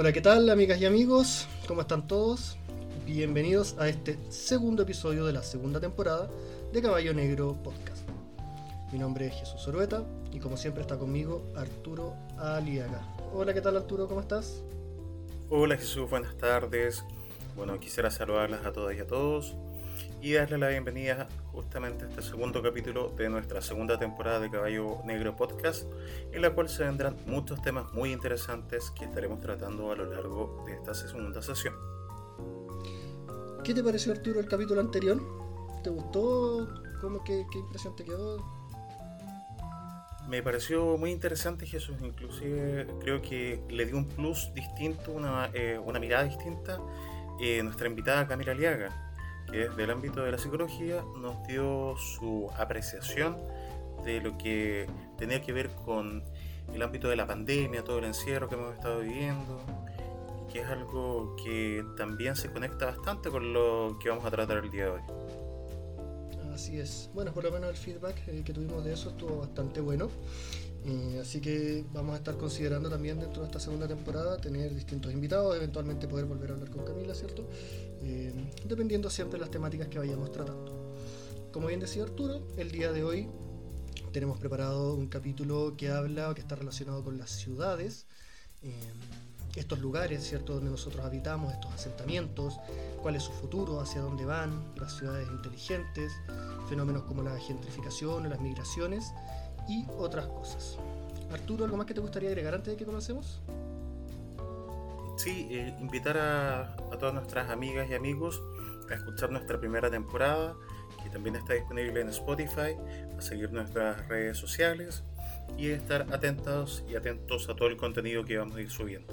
Hola, ¿qué tal amigas y amigos? ¿Cómo están todos? Bienvenidos a este segundo episodio de la segunda temporada de Caballo Negro Podcast. Mi nombre es Jesús Orueta y como siempre está conmigo Arturo Aliaga. Hola, ¿qué tal Arturo? ¿Cómo estás? Hola Jesús, buenas tardes. Bueno, quisiera saludarlas a todas y a todos y darle la bienvenida justamente a este segundo capítulo de nuestra segunda temporada de Caballo Negro Podcast, en la cual se vendrán muchos temas muy interesantes que estaremos tratando a lo largo de esta segunda sesión. ¿Qué te pareció Arturo el capítulo anterior? ¿Te gustó? ¿Cómo, qué, qué impresión te quedó? Me pareció muy interesante Jesús, inclusive creo que le dio un plus distinto, una, eh, una mirada distinta eh, nuestra invitada Camila Liaga que del ámbito de la psicología, nos dio su apreciación de lo que tenía que ver con el ámbito de la pandemia, todo el encierro que hemos estado viviendo, que es algo que también se conecta bastante con lo que vamos a tratar el día de hoy. Así es. Bueno, por lo menos el feedback eh, que tuvimos de eso estuvo bastante bueno. Eh, así que vamos a estar considerando también dentro de esta segunda temporada tener distintos invitados, eventualmente poder volver a hablar con Camila, ¿cierto? Eh, dependiendo siempre de las temáticas que vayamos tratando. Como bien decía Arturo, el día de hoy tenemos preparado un capítulo que habla que está relacionado con las ciudades, eh, estos lugares, ¿cierto?, donde nosotros habitamos, estos asentamientos, cuál es su futuro, hacia dónde van, las ciudades inteligentes, fenómenos como la gentrificación o las migraciones y otras cosas. Arturo, ¿algo más que te gustaría agregar antes de que comencemos? Sí, eh, invitar a, todas nuestras amigas y amigos a escuchar nuestra primera temporada, que también está disponible en Spotify, a seguir nuestras redes sociales y estar atentos y atentos a todo el contenido que vamos a ir subiendo.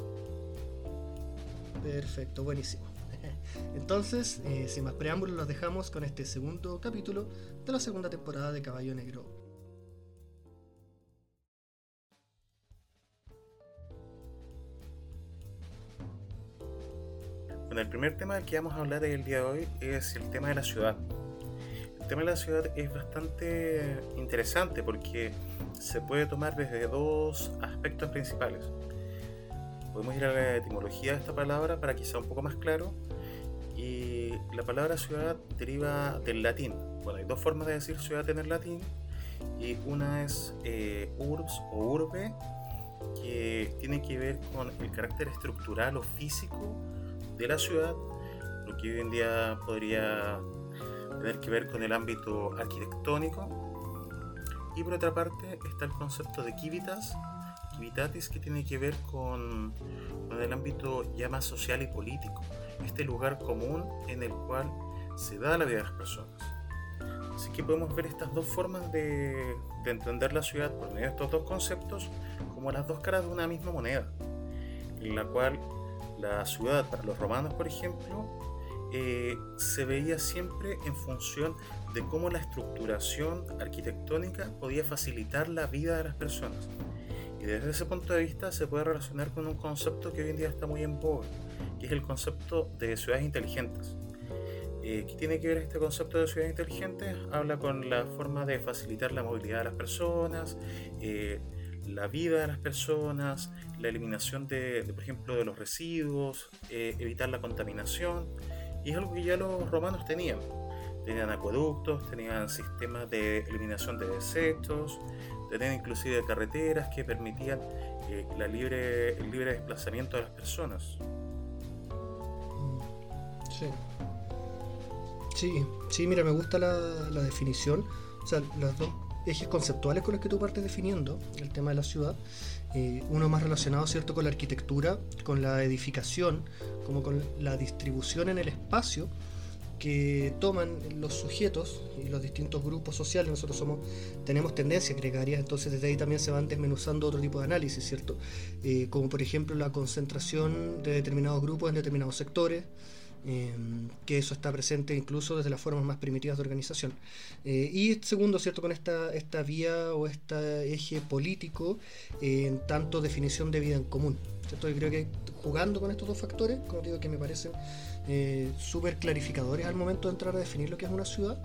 Perfecto, buenísimo. Entonces, eh, sin más preámbulos, los dejamos con este segundo capítulo de la segunda temporada de Caballo Negro el primer tema del que vamos a hablar el día de hoy es el tema de la ciudad. El tema de la ciudad es bastante interesante porque se puede tomar desde dos aspectos principales. Podemos ir a la etimología de esta palabra para que sea un poco más claro. Y la palabra ciudad deriva del latín. Bueno, hay dos formas de decir ciudad en el latín. Y una es eh, urbs o urbe, que tiene que ver con el carácter estructural o físico de la ciudad, lo que hoy en día podría tener que ver con el ámbito arquitectónico. Y por otra parte está el concepto de kivitas, kivitatis, que tiene que ver con, con el ámbito ya más social y político, este lugar común en el cual se da la vida de las personas. Así que podemos ver estas dos formas de, de, entender la ciudad por medio de estos dos conceptos como las dos caras de una misma moneda, en la cual la ciudad para los romanos, por ejemplo, eh, se veía siempre en función de cómo la estructuración arquitectónica podía facilitar la vida de las personas. Y desde ese punto de vista se puede relacionar con un concepto que hoy en día está muy en boga, que es el concepto de ciudades inteligentes. Eh, ¿Qué tiene que ver este concepto de ciudades inteligentes? Habla con la forma de facilitar la movilidad de las personas, eh, la vida de las personas, la eliminación de, por ejemplo, de los residuos, eh, evitar la contaminación. Y es algo que ya los romanos tenían. Tenían acueductos, tenían sistemas de eliminación de desechos, tenían inclusive carreteras que permitían eh, la libre, el libre desplazamiento de las personas. Sí. Sí, sí, mira, me gusta la, la definición. O sea, las dos ejes conceptuales con los que tú partes definiendo el tema de la ciudad. Eh, uno más relacionado cierto con la arquitectura, con la edificación, como con la distribución en el espacio que toman los sujetos y los distintos grupos sociales. Nosotros somos, tenemos tendencias gregarias, entonces desde ahí también se van desmenuzando otro tipo de análisis, ¿cierto? Eh, como por ejemplo la concentración de determinados grupos en determinados sectores, Em, que eso está presente incluso desde las formas más primitivas de organización. Eh, y segundo, ¿cierto? Con esta, esta vía o este eje político en tanto definición de vida en común. ¿cierto? Yo creo que jugando con estos dos factores, como digo, que me parecen eh, súper clarificadores al momento de entrar a definir lo que es una ciudad,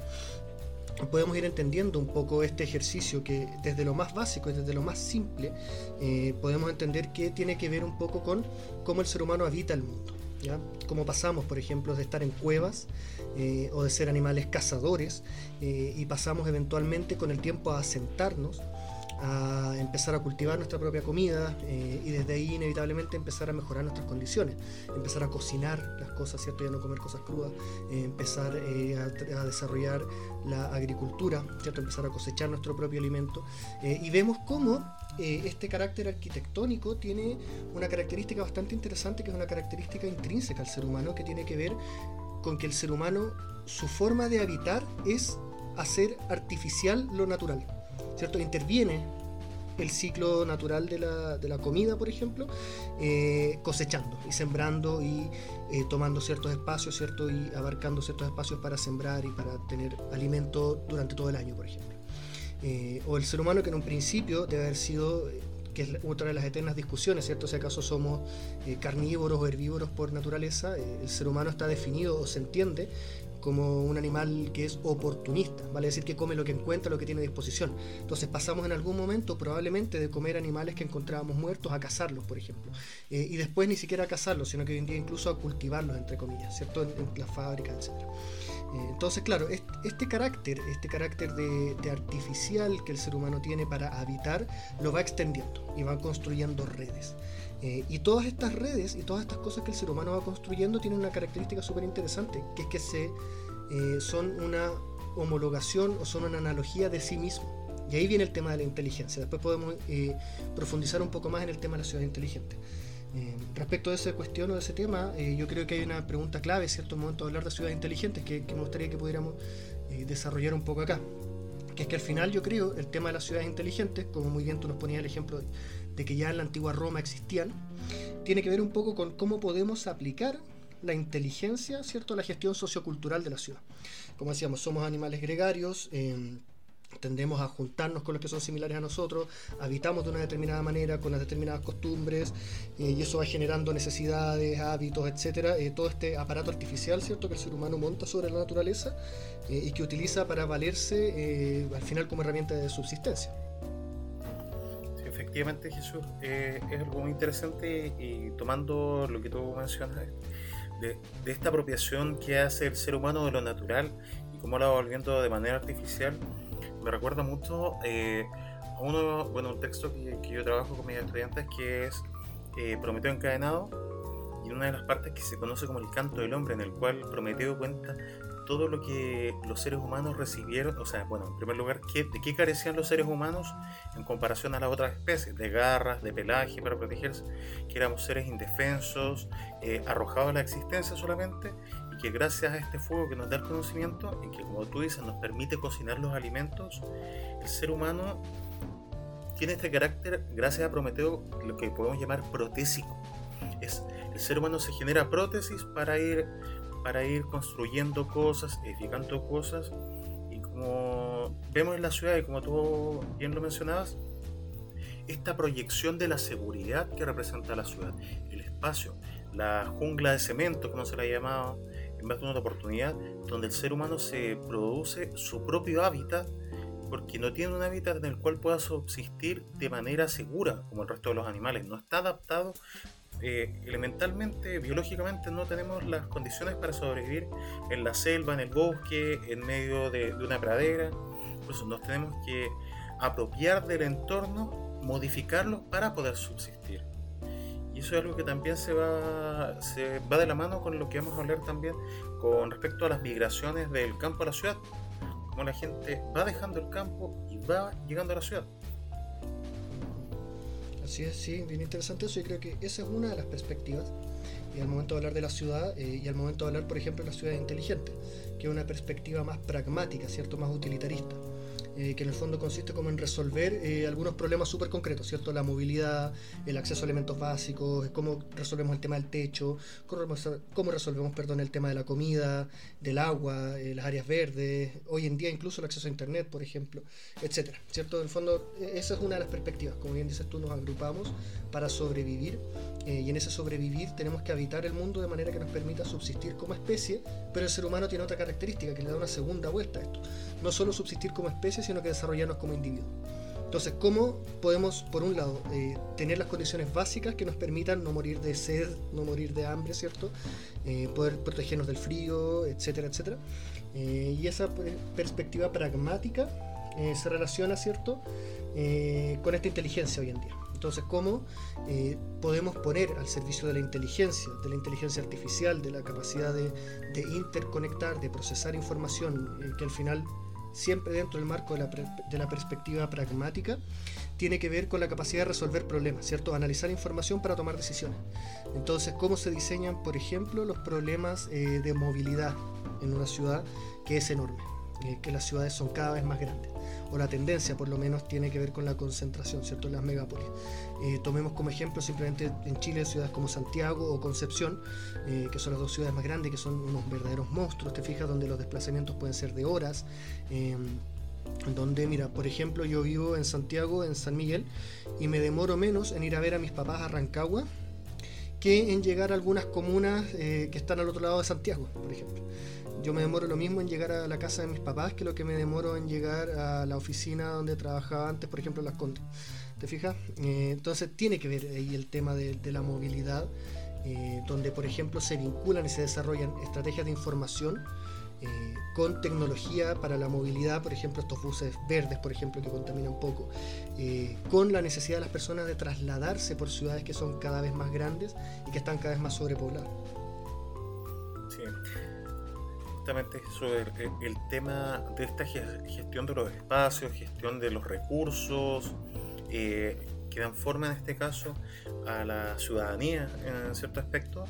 podemos ir entendiendo un poco este ejercicio que desde lo más básico y desde lo más simple eh, podemos entender que tiene que ver un poco con cómo el ser humano habita el mundo. ¿Ya? Cómo pasamos, por ejemplo, de estar en cuevas eh, o de ser animales cazadores eh, y pasamos eventualmente con el tiempo a asentarnos a empezar a cultivar nuestra propia comida eh, y desde ahí inevitablemente empezar a mejorar nuestras condiciones, empezar a cocinar las cosas, ¿cierto? Ya no comer cosas crudas, empezar a, desarrollar la agricultura, ¿cierto? Empezar a cosechar nuestro propio alimento y vemos cómo este carácter arquitectónico tiene una característica bastante interesante que es una característica intrínseca al ser humano que tiene que ver con que el ser humano, su forma de habitar es hacer artificial lo natural. ¿cierto? Interviene el ciclo natural de la, de la comida, por ejemplo, eh, cosechando y sembrando y eh, tomando ciertos espacios, ¿cierto? Y abarcando ciertos espacios para sembrar y para tener alimento durante todo el año, por ejemplo. Eh, o el ser humano que en un principio debe haber sido que es otra de las eternas discusiones, ¿cierto? Si acaso somos carnívoros o herbívoros por naturaleza, el ser humano está definido o se entiende como un animal que es oportunista, vale decir que come lo que encuentra, lo que tiene a disposición. Entonces pasamos en algún momento probablemente de comer animales que encontrábamos muertos a cazarlos, por ejemplo, eh, y después ni siquiera a cazarlos, sino que hoy en día incluso a cultivarlos, entre comillas, ¿cierto? En, en las fábricas, etc. Eh, entonces, claro, este, carácter, este carácter de, de, artificial que el ser humano tiene para habitar, lo va extendiendo y va construyendo redes. Eh, y todas estas redes y todas estas cosas que el ser humano va construyendo tienen una característica súper interesante, que es que se, eh, son una homologación o son una analogía de sí mismo. Y ahí viene el tema de la inteligencia. Después podemos eh, profundizar un poco más en el tema de la ciudad inteligente. respecto a esa cuestión o de ese tema, yo creo que hay una pregunta clave, cierto momento de hablar de ciudades inteligentes, que, que me gustaría que pudiéramos desarrollar un poco acá. Que es que al final yo creo el tema de las ciudades inteligentes, como muy bien tú nos ponías el ejemplo de que ya en la antigua Roma existían, tiene que ver un poco con cómo podemos aplicar la inteligencia, ¿cierto?, la gestión sociocultural de la ciudad. Como decíamos, somos animales gregarios, eh, tendemos a juntarnos con los que son similares a nosotros, habitamos de una determinada manera, con las determinadas costumbres, eh, y eso va generando necesidades, hábitos, etcétera, eh, todo este aparato artificial, ¿cierto?, que el ser humano monta sobre la naturaleza y que utiliza para valerse al final como herramienta de subsistencia efectivamente Jesús eh, es algo muy interesante y tomando lo que tú mencionas de, esta apropiación que hace el ser humano de lo natural y cómo la va volviendo de manera artificial, me recuerda mucho eh, a uno, bueno, un texto que, yo trabajo con mis estudiantes que es eh, Prometeo encadenado y una de las partes que se conoce como el canto del hombre en el cual Prometeo cuenta todo lo que los seres humanos recibieron, o sea, bueno, en primer lugar, ¿de qué carecían los seres humanos en comparación a las otras especies? De garras, de pelaje para protegerse, que éramos seres indefensos, eh, arrojados a la existencia solamente, y que gracias a este fuego que nos da el conocimiento, y que como tú dices nos permite cocinar los alimentos, el ser humano tiene este carácter, gracias a Prometeo, lo que podemos llamar protésico. Es, el ser humano se genera prótesis para ir para ir construyendo cosas, edificando cosas. Y como vemos en la ciudad, y como tú bien lo mencionabas, esta proyección de la seguridad que representa la ciudad, el espacio, la jungla de cemento, como se la ha llamado, en más de una oportunidad, donde el ser humano se produce su propio hábitat porque no tiene un hábitat en el cual pueda subsistir de manera segura como el resto de los animales. No está adaptado eh, elementalmente, biológicamente, no tenemos las condiciones para sobrevivir en la selva, en el bosque, en medio de, una pradera. Por eso nos tenemos que apropiar del entorno, modificarlo para poder subsistir. Y eso es algo que también se va, se va de la mano con lo que vamos a hablar también con respecto a las migraciones del campo a la ciudad. Como la gente va dejando el campo y va llegando a la ciudad. Así sí, bien interesante eso. y creo que esa es una de las perspectivas. Y al momento de hablar de la ciudad, eh, y al momento de hablar, por ejemplo, de la ciudad inteligente, que es una perspectiva más pragmática, ¿cierto? Más utilitarista. Eh, que en el fondo consiste como en resolver eh, algunos problemas súper concretos, ¿cierto? La movilidad, el acceso a elementos básicos, cómo resolvemos el tema del techo, cómo, resolvemos, perdón, el tema de la comida, del agua, eh, las áreas verdes, hoy en día incluso el acceso a internet, por ejemplo, etcétera, ¿cierto? En el fondo, e, esa es una de las perspectivas, como bien dices tú, nos agrupamos para sobrevivir y en ese sobrevivir tenemos que habitar el mundo de manera que nos permita subsistir como especie, pero el ser humano tiene otra característica que le da una segunda vuelta a esto. No solo subsistir como especie, sino que desarrollarnos como individuos. Entonces, ¿cómo podemos, por un lado, eh, tener las condiciones básicas que nos permitan no morir de sed, no morir de hambre, ¿cierto? Eh, poder protegernos del frío, etcétera, etcétera. Eh, y esa perspectiva pragmática se relaciona, ¿cierto?, con esta inteligencia hoy en día. Entonces, ¿cómo podemos poner al servicio de la inteligencia, de la inteligencia artificial, de la capacidad de, de interconectar, de procesar información, que al final siempre dentro del marco de la, perspectiva pragmática, tiene que ver con la capacidad de resolver problemas, ¿cierto? Analizar información para tomar decisiones. Entonces, ¿cómo se diseñan, por ejemplo, los problemas eh, de movilidad en una ciudad que es enorme? Eh, que las ciudades son cada vez más grandes o la tendencia por lo menos tiene que ver con la concentración, ¿cierto? En las megápolis. Eh, tomemos como ejemplo simplemente en Chile ciudades como Santiago o Concepción, eh, que son las dos ciudades más grandes, que son unos verdaderos monstruos, te fijas, donde los desplazamientos pueden ser de horas. Eh, donde, mira, por ejemplo, yo vivo en Santiago, en San Miguel, y me demoro menos en ir a ver a mis papás a Rancagua que en llegar a algunas comunas que están al otro lado de Santiago, por ejemplo yo me demoro lo mismo en llegar a la casa de mis papás que lo que me demoro en llegar a la oficina donde trabajaba antes, por ejemplo, en Las Condes. ¿Te fijas? Eh, entonces tiene que ver ahí el tema de, la movilidad, eh, donde, por ejemplo, se vinculan y se desarrollan estrategias de información eh, con tecnología para la movilidad, por ejemplo, estos buses verdes, por ejemplo, que contaminan poco, con la necesidad de las personas de trasladarse por ciudades que son cada vez más grandes y que están cada vez más sobrepobladas. Sí justamente sobre el, tema de esta gestión de los espacios, gestión de los recursos, eh, que dan forma en este caso a la ciudadanía en cierto aspecto,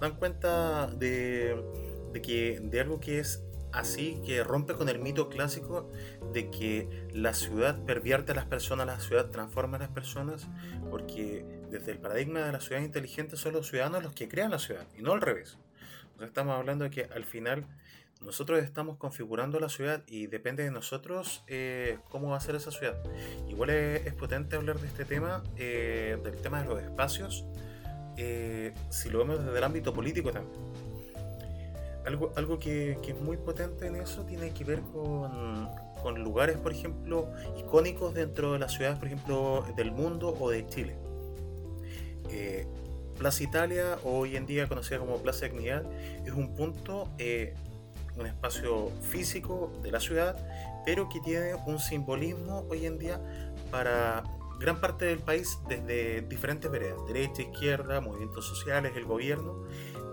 dan cuenta de, que, de algo que es así, que rompe con el mito clásico de que la ciudad pervierte a las personas, la ciudad transforma a las personas, porque desde el paradigma de la ciudad inteligente son los ciudadanos los que crean la ciudad y no al revés. estamos hablando de que al final nosotros estamos configurando la ciudad y depende de nosotros eh, cómo va a ser esa ciudad.Igual es, potente hablar de este tema, eh, del tema de los espacios, eh, si lo vemos desde el ámbito político también. Algo, algo que, es muy potente en eso tiene que ver con, con lugares, por ejemplo, icónicos dentro de las ciudades, por ejemplo, del mundo o de Chile. Plaza Italia, hoy en día conocida como Plaza Dignidad, es un punto un espacio físico de la ciudad, pero que tiene un simbolismo hoy en día para gran parte del país desde diferentes veredas, derecha, izquierda, movimientos sociales, el gobierno,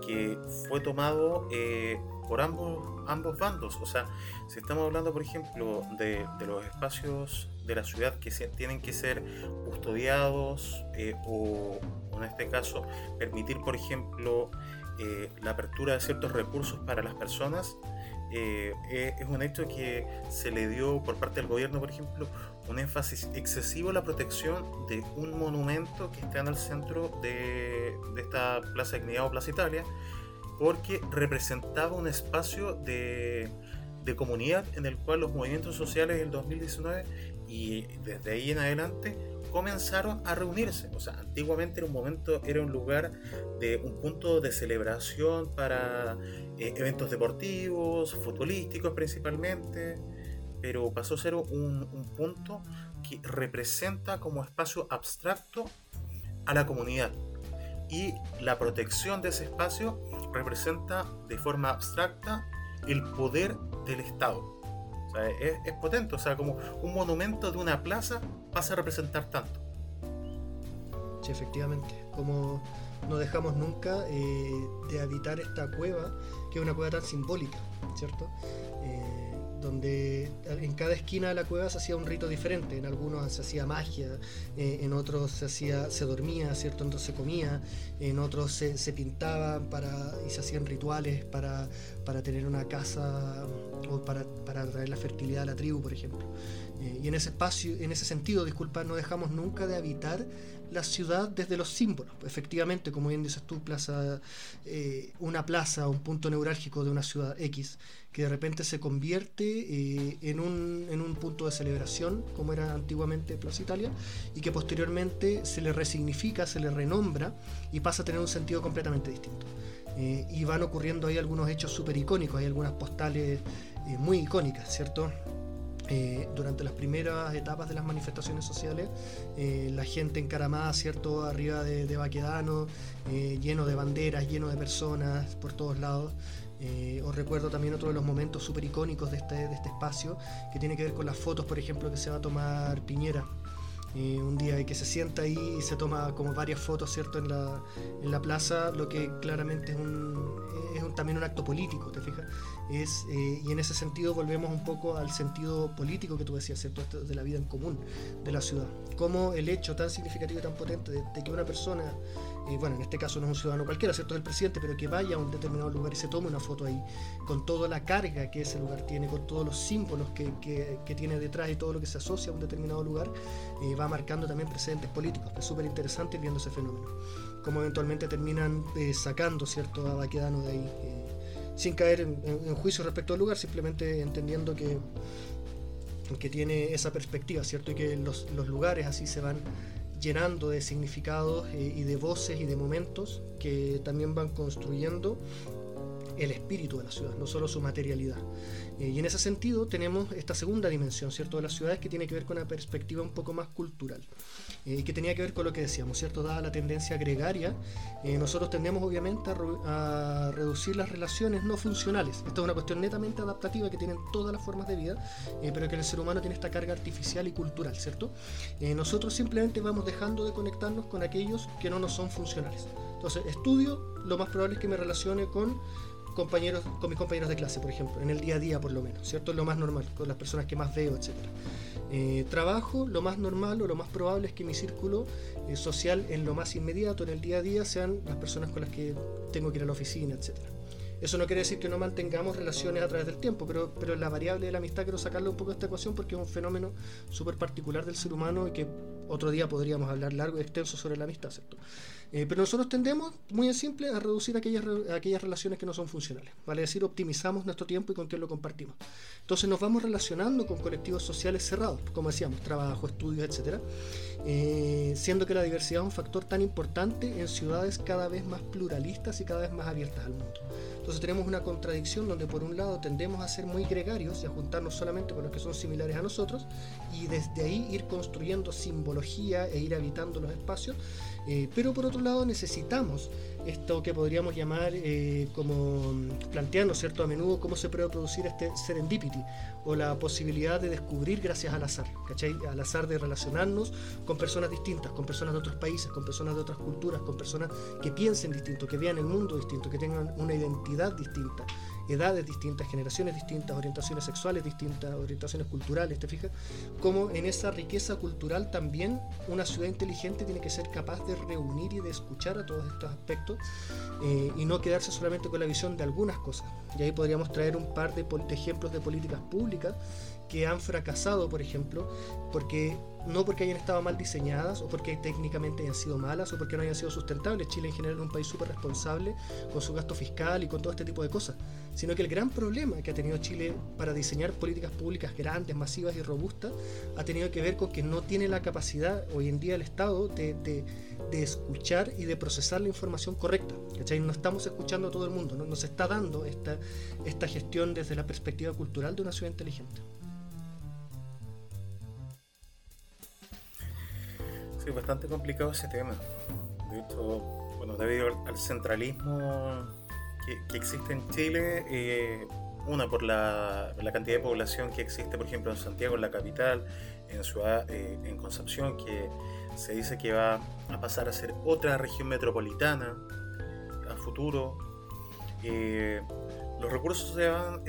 que fue tomado eh, por ambos, ambos bandos. O sea, si estamos hablando, por ejemplo, de, los espacios de la ciudad que tienen que ser custodiados eh, o, en este caso, permitir, por ejemplo, eh, la apertura de ciertos recursos para las personas, eh, eh, es un hecho que se le dio por parte del gobierno, por ejemplo, un énfasis excesivo a la protección de un monumento que está en el centro de, esta Plaza Dignidad o Plaza Italia, porque representaba un espacio de, de comunidad en el cual los movimientos sociales del 2019 y desde ahí en adelante comenzaron a reunirse. O sea, antiguamente era un momento, era un lugar de un punto de celebración para eh, eventos deportivos, futbolísticos principalmente, pero pasó a ser un, un punto que representa como espacio abstracto a la comunidad. Y la protección de ese espacio representa de forma abstracta el poder del Estado es, potente, o sea, como un monumento de una plaza pasa a representar tanto. Sí, efectivamente, como no dejamos nunca eh, de habitar esta cueva, que es una cueva tan simbólica, ¿cierto? Eh, donde en cada esquina de la cueva se hacía un rito diferente, en algunos se hacía magia, eh, en otros se hacía, se dormía, ¿cierto? Entonces se comía, en otros se, se pintaban para, y se hacían rituales para, para tener una casa o para, para traer la fertilidad a la tribu, por ejemplo. Eh, y en ese espacio, en ese sentido, disculpa, no dejamos nunca de habitar la ciudad desde los símbolos. Efectivamente, como bien dices tú, plaza, eh, una plaza, un punto neurálgico de una ciudad X, que de repente se convierte eh, en, un, en, un, punto de celebración, como era antiguamente Plaza Italia, y que posteriormente se le resignifica, se le renombra y pasa a tener un sentido completamente distinto. y van ocurriendo ahí algunos hechos súper icónicos, hay algunas postales muy icónicas, ¿cierto? Eh, durante las primeras etapas de las manifestaciones sociales, eh, la gente encaramada, ¿cierto?, arriba de, de Baquedano, eh, lleno de banderas, lleno de personas por todos lados. os recuerdo también otro de los momentos súper icónicos de este, de este espacio, que tiene que ver con las fotos, por ejemplo, que se va a tomar Piñera un día y que se sienta ahí y se toma como varias fotos, ¿cierto?, en la, en la plaza, lo que claramente es, un, es también un acto político, ¿te fijas? Es, eh, y en ese sentido volvemos un poco al sentido político que tú decías, ¿cierto?, de la vida en común de la ciudad. Como el hecho tan significativo y tan potente de que una persona bueno, en este caso no es un ciudadano cualquiera, ¿cierto? Es el presidente, pero que vaya a un determinado lugar y se tome una foto ahí, con toda la carga que ese lugar tiene, con todos los símbolos que, que, tiene detrás y todo lo que se asocia a un determinado lugar, eh, va marcando también precedentes políticos. Es súper interesante viendo ese fenómeno. Cómo eventualmente terminan eh, sacando, ¿cierto?, a Baquedano de ahí, eh, sin caer en, juicio respecto al lugar, simplemente entendiendo que que tiene esa perspectiva, ¿cierto? Y que los, los lugares así se van llenando de significados eh, y de voces y de momentos que también van construyendo el espíritu de la ciudad, no solo su materialidad. Eh, y en ese sentido tenemos esta segunda dimensión, ¿cierto?, de las ciudades que tiene que ver con una perspectiva un poco más cultural eh, y que tenía que ver con lo que decíamos, ¿cierto?, dada la tendencia gregaria, eh, nosotros tendemos obviamente a, reducir las relaciones no funcionales. Esto es una cuestión netamente adaptativa que tienen todas las formas de vida, pero que el ser humano tiene esta carga artificial y cultural, ¿cierto? nosotros simplemente vamos dejando de conectarnos con aquellos que no nos son funcionales. Entonces, estudio, lo más probable es que me relacione con compañeros, con mis compañeros de clase, por ejemplo, en el día a día por lo menos, ¿cierto? Es lo más normal, con las personas que más veo, etc. Eh, trabajo, lo más normal o lo más probable es que mi círculo eh, social en lo más inmediato, en el día a día, sean las personas con las que tengo que ir a la oficina, etc. Eso no quiere decir que no mantengamos relaciones a través del tiempo, pero, pero la variable de la amistad quiero sacarle un poco de esta ecuación porque es un fenómeno súper particular del ser humano y que otro día podríamos hablar largo y extenso sobre la amistad, ¿cierto? Eh, pero nosotros tendemos, muy en simple, a reducir aquellas, aquellas relaciones que no son funcionales. Vale decir, optimizamos nuestro tiempo y con quién lo compartimos. Entonces nos vamos relacionando con colectivos sociales cerrados, como decíamos, trabajo, estudios, etc. Eh, siendo que la diversidad es un factor tan importante en ciudades cada vez más pluralistas y cada vez más abiertas al mundo. Entonces tenemos una contradicción donde por un lado tendemos a ser muy gregarios y a juntarnos solamente con los que son similares a nosotros y desde ahí ir construyendo simbología e ir habitando los espacios, eh, pero por otro lado necesitamos esto que podríamos llamar eh, como planteando cierto a menudo cómo se puede producir este serendipity o la posibilidad de descubrir gracias al azar, ¿cachai? Al azar de relacionarnos con personas distintas, con personas de otros países, con personas de otras culturas, con personas que piensen distinto, que vean el mundo distinto, que tengan una identidad distinta edades distintas, generaciones distintas, orientaciones sexuales distintas, orientaciones culturales, ¿te fijas? Como en esa riqueza cultural también una ciudad inteligente tiene que ser capaz de reunir y de escuchar a todos estos aspectos eh, y no quedarse solamente con la visión de algunas cosas. Y ahí podríamos traer un par de, de ejemplos de políticas públicas que han fracasado, por ejemplo, porque no porque hayan estado mal diseñadas o porque técnicamente hayan sido malas o porque no hayan sido sustentables. Chile en general es un país súper responsable con su gasto fiscal y con todo este tipo de cosas, sino que el gran problema que ha tenido Chile para diseñar políticas públicas grandes, masivas y robustas ha tenido que ver con que no tiene la capacidad hoy en día el Estado de, de, escuchar y de procesar la información correcta. ¿cachai? No estamos escuchando a todo el mundo, no nos está dando esta, esta gestión desde la perspectiva cultural de una ciudad inteligente. Sí, bastante complicado ese tema. De hecho, bueno, debido al centralismo que, existe en Chile, eh, una por la, cantidad de población que existe, por ejemplo, en Santiago, en la capital, en ciudad, eh, en Concepción, que se dice que va a pasar a ser otra región metropolitana a futuro. Eh, los recursos se van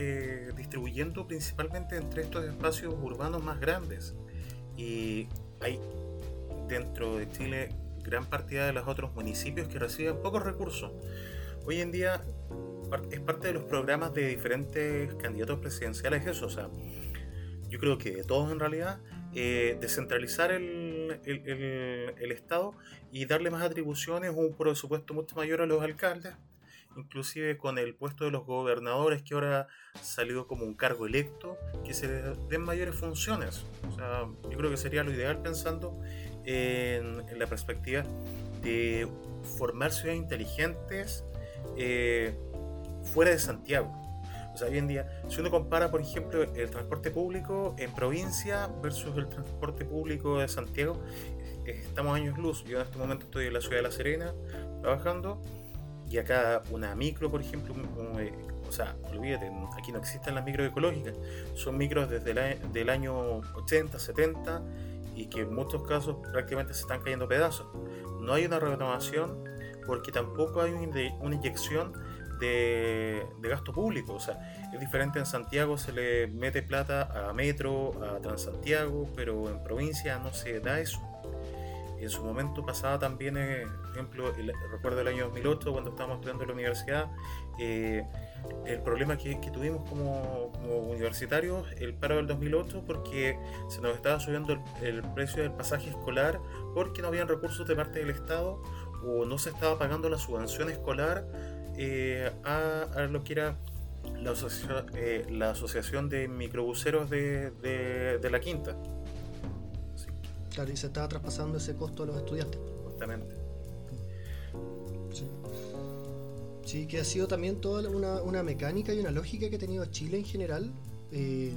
distribuyendo principalmente entre estos espacios urbanos más grandes y hay dentro de Chile gran partida de los otros municipios que reciben pocos recursos. Hoy en día es parte de los programas de diferentes candidatos presidenciales eso, o sea, yo creo que de todos en realidad, eh, descentralizar el, el, Estado y darle más atribuciones, un presupuesto mucho mayor a los alcaldes, inclusive con el puesto de los gobernadores que ahora ha salido como un cargo electo, que se den mayores funciones. O sea, yo creo que sería lo ideal pensando en, la perspectiva de formar ciudades inteligentes eh, fuera de Santiago o sea, hoy en día, si uno compara, por ejemplo, el transporte público en provincia versus el transporte público de Santiago, eh, estamos años luz. Yo en este momento estoy en la ciudad de La Serena trabajando y acá una micro, por ejemplo, eh, o sea, olvídate, aquí no existen las micros ecológicas, son micros desde el del año 80, 70 y que en muchos casos prácticamente se están cayendo pedazos. No hay una renovación porque tampoco hay una inyección de, gasto público. O sea, es diferente en Santiago, se le mete plata a Metro, a Transantiago, pero en provincia no se da eso. En su momento pasaba también, eh, por ejemplo, recuerdo el año 2008 cuando estábamos estudiando en la universidad, eh, el problema que, tuvimos como, universitarios, el paro del 2008, porque se nos estaba subiendo el, el, precio del pasaje escolar porque no habían recursos de parte del Estado o no se estaba pagando la subvención escolar eh, a, lo que era la, asociación, eh, la asociación de microbuseros de, de, la quinta. Claro, y se estaba traspasando ese costo a los estudiantes. Justamente. Sí. que ha sido también toda una, una, mecánica y una lógica que ha tenido Chile en general. Eh,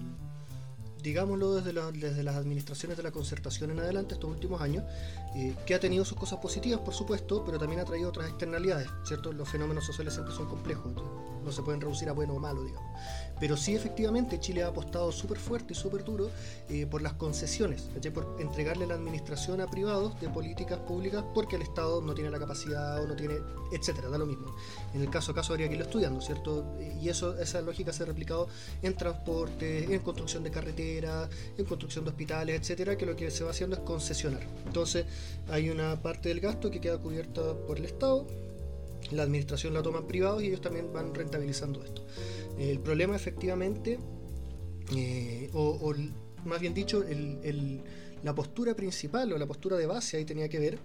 digámoslo desde, desde las administraciones de la concertación en adelante, estos últimos años, eh, que ha tenido sus cosas positivas, por supuesto, pero también ha traído otras externalidades, ¿cierto? Los fenómenos sociales siempre son complejos, no se pueden reducir a bueno o malo, digamos. Pero sí, efectivamente, Chile ha apostado súper fuerte y súper duro eh, por las concesiones, por entregarle la administración a privados de políticas públicas porque el Estado no tiene la capacidad o no tiene, etcétera, da lo mismo. En el caso a caso habría que irlo estudiando, ¿cierto? Y eso, esa lógica se ha replicado en transporte, en construcción de carreteras, en construcción de hospitales, etcétera, que lo que se va haciendo es concesionar. Entonces, hay una parte del gasto que queda cubierta por el Estado, la administración la toman privados y ellos también van rentabilizando esto. El problema efectivamente, eh, o, más bien dicho, la postura principal o la postura de base ahí tenía que ver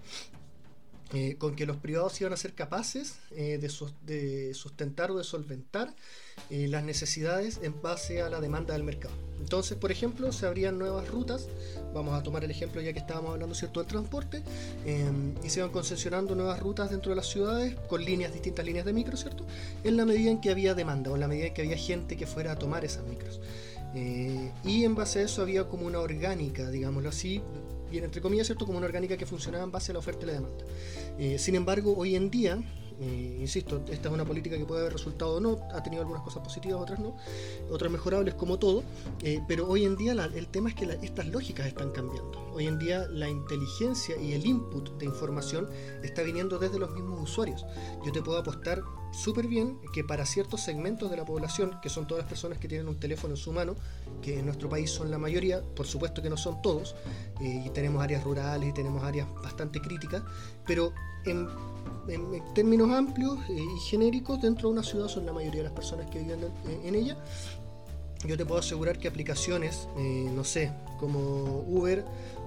eh, con que los privados iban a ser capaces eh, de, sustentar o de solventar eh, las necesidades en base a la demanda del mercado. Entonces, por ejemplo, se abrían nuevas rutas, vamos a tomar el ejemplo ya que estábamos hablando cierto del transporte, y se iban concesionando nuevas rutas dentro de las ciudades con líneas, distintas líneas de micro, ¿cierto? En la medida en que había demanda o en la medida en que había gente que fuera a tomar esas micros. y en base a eso había como una orgánica, digámoslo así, entre comillas, ¿cierto? como una orgánica que funcionaba en base a la oferta y la demanda. Eh, sin embargo, hoy en día, eh, insisto, esta es una política que puede haber resultado o no, ha tenido algunas cosas positivas, otras no, otras mejorables como todo, eh, pero hoy en día el tema es que estas lógicas están cambiando. Hoy en día la inteligencia y el input de información está viniendo desde los mismos usuarios. Yo te puedo apostar súper bien que para ciertos segmentos de la población, que son todas las personas que tienen un teléfono en su mano, que en nuestro país son la mayoría, por supuesto que no son todos, y tenemos áreas rurales y tenemos áreas bastante críticas, pero en en, términos amplios eh, y genéricos, dentro de una ciudad son la mayoría de las personas que viven en, ella. Yo te puedo asegurar que aplicaciones, eh, no sé, como Uber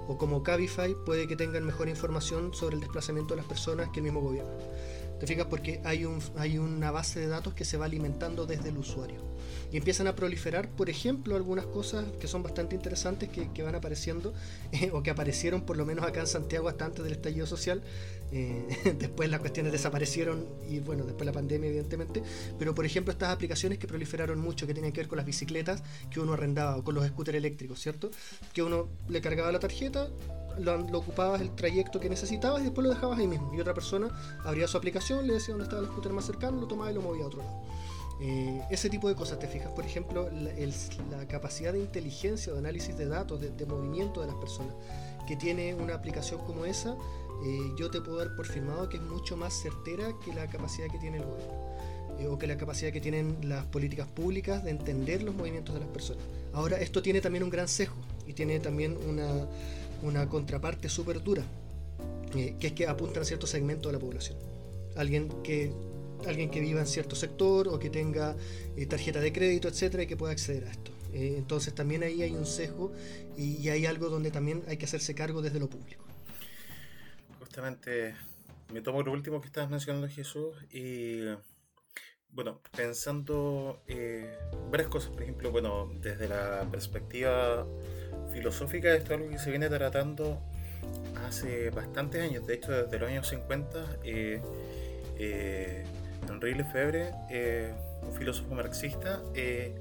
o como Cabify, puede que tengan mejor información sobre el desplazamiento de las personas que el mismo gobierno. ¿Te fijas? Porque hay, un, hay una base de datos que se va alimentando desde el usuario. Y empiezan a proliferar, por ejemplo, algunas cosas que son bastante interesantes que, van apareciendo, eh, o que aparecieron por lo menos acá en Santiago hasta antes del estallido social. Eh, después las cuestiones desaparecieron y bueno, después la pandemia evidentemente. Pero por ejemplo estas aplicaciones que proliferaron mucho, que tienen que ver con las bicicletas que uno arrendaba, o con los scooters eléctricos, ¿cierto? Que uno le cargaba la tarjeta, lo, ocupabas el trayecto que necesitabas y después lo dejabas ahí mismo. Y otra persona abría su aplicación, le decía dónde estaba el scooter más cercano, lo tomaba y lo movía a otro lado. Eh, ese tipo de cosas, te fijas, por ejemplo, la, capacidad de inteligencia, de análisis de datos, de, movimiento de las personas, que tiene una aplicación como esa, eh, yo te puedo dar por firmado que es mucho más certera que la capacidad que tiene el gobierno. Eh, o que la capacidad que tienen las políticas públicas de entender los movimientos de las personas. Ahora, esto tiene también un gran sesgo y tiene también una, una contraparte súper dura, eh, que es que apuntan a cierto segmento de la población. Alguien que, alguien que viva en cierto sector o que tenga eh, tarjeta de crédito, etcétera, y que pueda acceder a esto. Eh, entonces también ahí hay un sesgo y, hay algo donde también hay que hacerse cargo desde lo público. Justamente me tomo lo último que estabas mencionando Jesús y bueno, pensando eh, varias cosas, por ejemplo, bueno, desde la perspectiva filosófica, esto es algo que se viene tratando hace bastantes años, de hecho desde los años 50, eh, eh, Henri eh, un filósofo marxista, eh,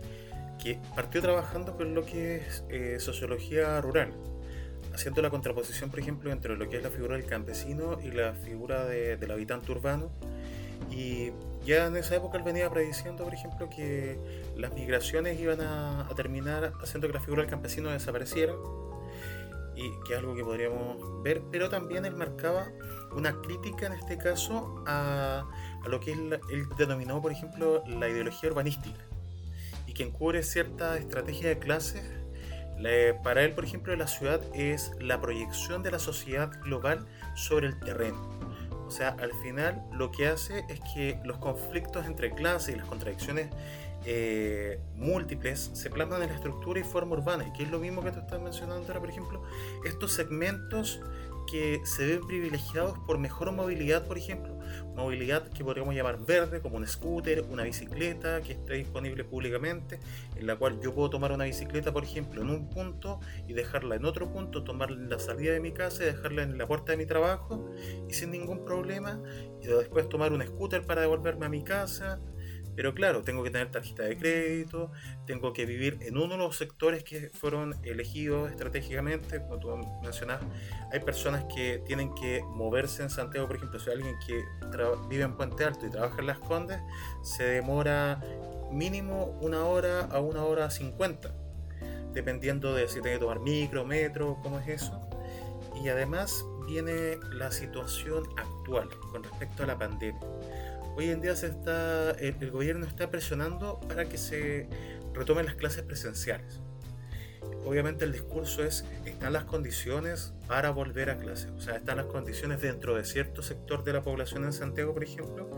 que partió trabajando con lo que es sociología rural, haciendo la contraposición, por ejemplo, entre lo que es la figura del campesino y la figura del habitante urbano. Ya en esa época él venía prediciendo, por ejemplo, que las migraciones iban a, terminar haciendo que la figura del campesino desapareciera y que es algo que podríamos ver, pero también él marcaba una crítica en este caso a, a lo que él, él, denominó, por ejemplo, la ideología urbanística y que encubre cierta estrategia de clases. para él, por ejemplo, la ciudad es la proyección de la sociedad global sobre el terreno. O sea, al final lo que hace es que los conflictos entre clases y las contradicciones eh, múltiples se plasman en la estructura y forma urbana, que es lo mismo que tú estás mencionando ahora, por ejemplo, estos segmentos que se ven privilegiados por mejor movilidad, por ejemplo, movilidad que podríamos llamar verde, como un scooter, una bicicleta que esté disponible públicamente, en la cual yo puedo tomar una bicicleta, por ejemplo, en un punto y dejarla en otro punto, tomar la salida de mi casa y dejarla en la puerta de mi trabajo y sin ningún problema, y después tomar un scooter para devolverme a mi casa, pero claro, tengo que tener tarjeta de crédito, tengo que vivir en uno de los sectores que fueron elegidos estratégicamente, como tú mencionas, hay personas que tienen que moverse en Santiago, por ejemplo, si alguien que vive en Puente Alto y trabaja en Las Condes, se demora mínimo una hora a una hora cincuenta, dependiendo de si tiene que tomar micro, metro, cómo es eso. Y además viene la situación actual con respecto a la pandemia hoy en día se está, el, gobierno está presionando para que se retomen las clases presenciales. Obviamente el discurso es, están las condiciones para volver a clase, o sea, están las condiciones dentro de cierto sector de la población en Santiago, por ejemplo,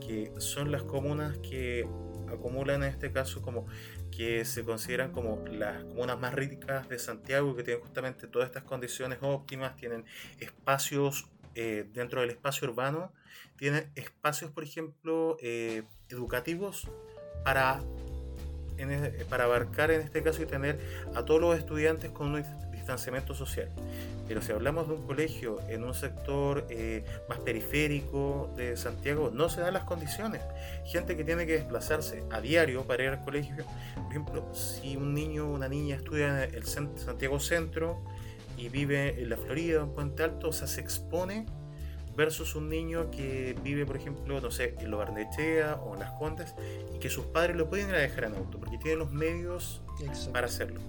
que son las comunas que acumulan en este caso como que se consideran como las comunas más ricas de Santiago, que tienen justamente todas estas condiciones óptimas, tienen espacios eh, dentro del espacio urbano tiene espacios, por ejemplo, eh, educativos para, e, para abarcar en este caso y tener a todos los estudiantes con un distanciamiento social. Pero si hablamos de un colegio en un sector eh, más periférico de Santiago, no se dan las condiciones. Gente que tiene que desplazarse a diario para ir al colegio. Por ejemplo, si un niño o una niña estudia en el Santiago Centro y vive en la Florida, en Puente Alto, o sea, se expone versus un niño que vive, por ejemplo, no sé, en Lobarnechea o en Las Condes y que sus padres lo pueden ir a dejar en auto porque tienen los medios para hacerlo.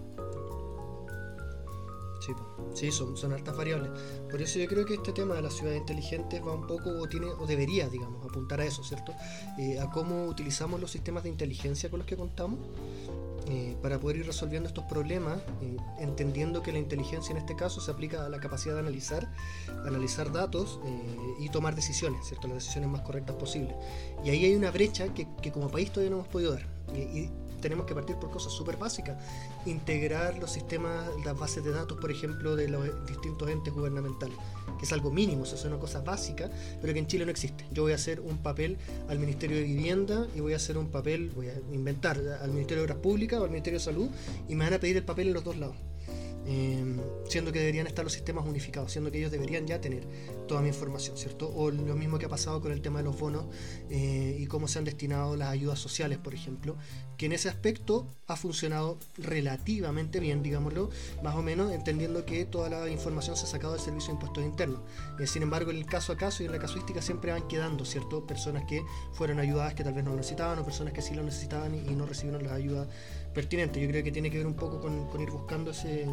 Sí, sí son, son altas variables. Por eso yo creo que este tema de las ciudades inteligentes va un poco, o, tiene, o debería, digamos, apuntar a eso, ¿cierto? Eh, a cómo utilizamos los sistemas de inteligencia con los que contamos eh, para poder ir resolviendo estos problemas, eh, entendiendo que la inteligencia en este caso se aplica a la capacidad de analizar, analizar datos eh, y tomar decisiones, ¿cierto? las decisiones más correctas posibles. Y ahí hay una brecha que, que como país todavía no hemos podido dar. Tenemos que partir por cosas súper básicas. Integrar los sistemas, las bases de datos, por ejemplo, de los distintos entes gubernamentales, que es algo mínimo, eso es una cosa básica, pero que en Chile no existe. Yo voy a hacer un papel al Ministerio de Vivienda y voy a hacer un papel, voy a inventar al Ministerio de Obras Públicas o al Ministerio de Salud y me van a pedir el papel en los dos lados. Em, siendo que deberían estar los sistemas unificados, siendo que ellos deberían ya tener toda mi información, ¿cierto? O lo mismo que ha pasado con el tema de los bonos eh, y cómo se han destinado las ayudas sociales, por ejemplo, que en ese aspecto ha funcionado relativamente bien, digámoslo, más o menos, entendiendo que toda la información se ha sacado del Servicio de Impuestos Internos. Eh, sin embargo, en el caso a caso y en la casuística siempre van quedando, ¿cierto? Personas que fueron ayudadas que tal vez no lo necesitaban o personas que sí lo necesitaban y, y no recibieron las ayudas pertinente. Yo creo que tiene que ver un poco con, ir buscando ese,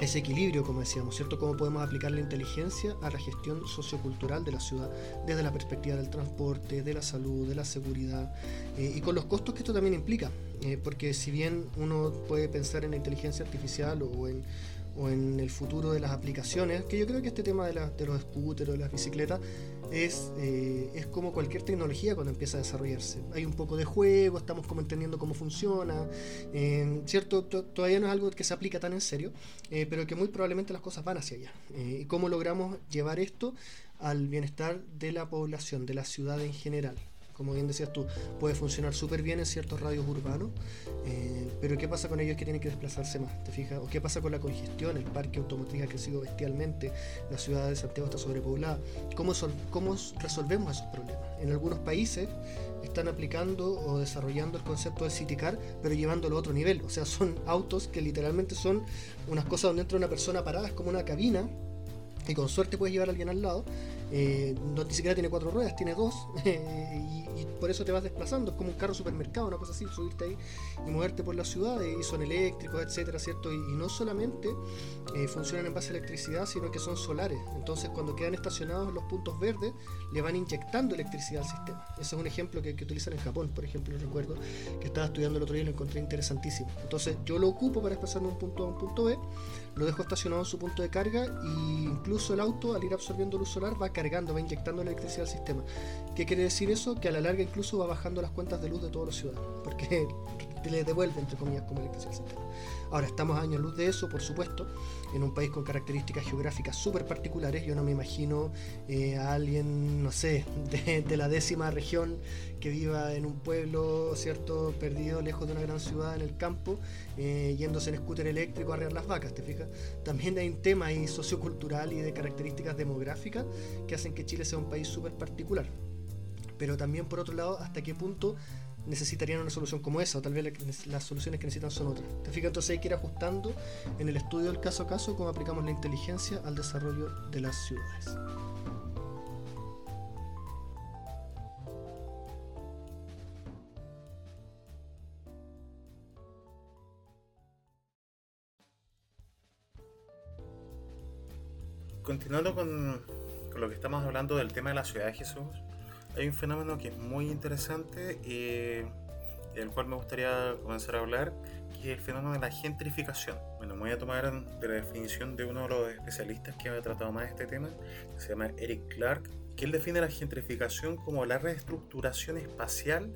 ese equilibrio, como decíamos, ¿cierto? Cómo podemos aplicar la inteligencia a la gestión sociocultural de la ciudad desde la perspectiva del transporte, de la salud, de la seguridad eh, y con los costos que esto también implica. Eh, porque si bien uno puede pensar en la inteligencia artificial o en o en el futuro de las aplicaciones, que yo creo que este tema de, de los scooters o de las bicicletas es, eh, es como cualquier tecnología cuando empieza a desarrollarse. Hay un poco de juego, estamos como entendiendo cómo funciona, eh, ¿cierto? Todavía no es algo que se aplica tan en serio, eh, pero que muy probablemente las cosas van hacia allá. ¿Y cómo logramos llevar esto al bienestar de la población, de la ciudad en general? Como bien decías tú, puede funcionar súper bien en ciertos radios urbanos, eh, pero ¿qué pasa con ellos que tienen que desplazarse más? ¿Te fijas? ¿O qué pasa con la congestión? El parque automotriz ha crecido bestialmente, la ciudad de Santiago está sobrepoblada. ¿Cómo, cómo resolvemos esos problemas? En algunos países están aplicando o desarrollando el concepto del city car, pero llevándolo a otro nivel. O sea, son autos que literalmente son unas cosas donde entra una persona parada, es como una cabina, y con suerte puedes llevar a alguien al lado, eh, no, ni siquiera tiene cuatro ruedas, tiene dos, y, por eso te vas desplazando, es como un carro supermercado, una cosa así, subirte ahí y moverte por la ciudad, y son eléctricos, etcétera, ¿cierto? Y, no solamente eh, funcionan en base a electricidad, sino que son solares, entonces cuando quedan estacionados los puntos verdes, le van inyectando electricidad al sistema. Ese es un ejemplo que, que utilizan en Japón, por ejemplo, recuerdo que estaba estudiando el otro día y lo encontré interesantísimo. Entonces yo lo ocupo para desplazarme de un punto A a un punto B, lo dejo estacionado en su punto de carga y incluso el auto al ir absorbiendo luz solar va cargando, va inyectando electricidad al sistema. ¿Qué quiere decir eso? Que a la larga incluso va bajando las cuentas de luz de todos los ciudadanos, porque le devuelve, entre comillas, como electricidad al sistema. Ahora, estamos a años luz de eso, por supuesto, en un país con características geográficas súper particulares. Yo no me imagino eh, a alguien, no sé, de, la décima región que viva en un pueblo, ¿cierto?, perdido lejos de una gran ciudad en el campo, eh, yéndose en scooter eléctrico a arrear las vacas, ¿te fijas? También hay un tema ahí sociocultural y de características demográficas que hacen que Chile sea un país súper particular. Pero también, por otro lado, hasta qué punto necesitarían una solución como esa, o tal vez las soluciones que necesitan son otras. ¿Te fijas? Entonces hay que ir ajustando en el estudio del caso a caso cómo aplicamos la inteligencia al desarrollo de las ciudades. Continuando con, lo que estamos hablando del tema de la ciudad de Jesús, hay un fenómeno que es muy interesante y del cual me gustaría comenzar a hablar, que es el fenómeno de la gentrificación. Bueno, me voy a tomar de la definición de uno de los especialistas que ha tratado más este tema, que se llama Eric Clark, que él define la gentrificación como la reestructuración espacial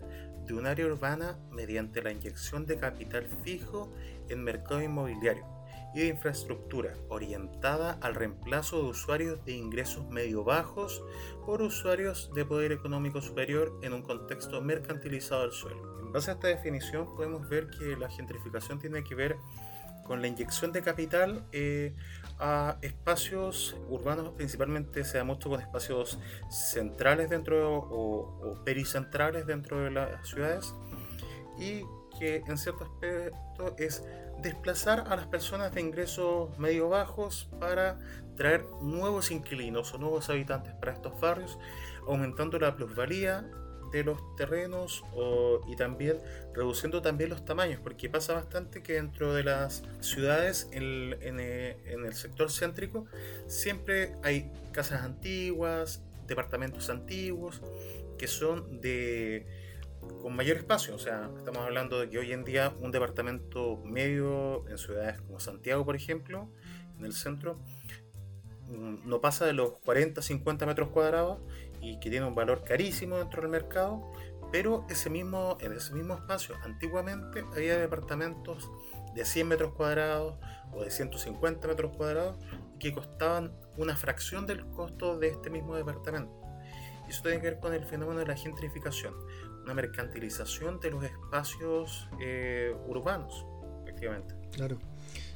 de un área urbana mediante la inyección de capital fijo en mercado inmobiliario de infraestructura orientada al reemplazo de usuarios de ingresos medio bajos por usuarios de poder económico superior en un contexto mercantilizado del suelo. En base a esta definición podemos ver que la gentrificación tiene que ver con la inyección de capital eh, a espacios urbanos, principalmente se da mucho con espacios centrales dentro o, o pericentrales dentro de las ciudades y que en cierto aspecto es desplazar a las personas de ingresos medio bajos para traer nuevos inquilinos o nuevos habitantes para estos barrios, aumentando la plusvalía de los terrenos y también reduciendo también los tamaños, porque pasa bastante que dentro de las ciudades, en, eh, en el sector céntrico, siempre hay casas antiguas, departamentos antiguos, que son de con mayor espacio. O sea, estamos hablando de que hoy en día un departamento medio en ciudades como Santiago, por ejemplo, en el centro, mm, no pasa de los 40, 50 metros cuadrados y que tiene un valor carísimo dentro del mercado, pero ese mismo, en ese mismo espacio antiguamente había departamentos de 100 metros cuadrados o de 150 metros cuadrados que costaban una fracción del costo de este mismo departamento. Eso tiene que ver con el fenómeno de la gentrificación una mercantilización de los espacios eh, urbanos, efectivamente. Claro.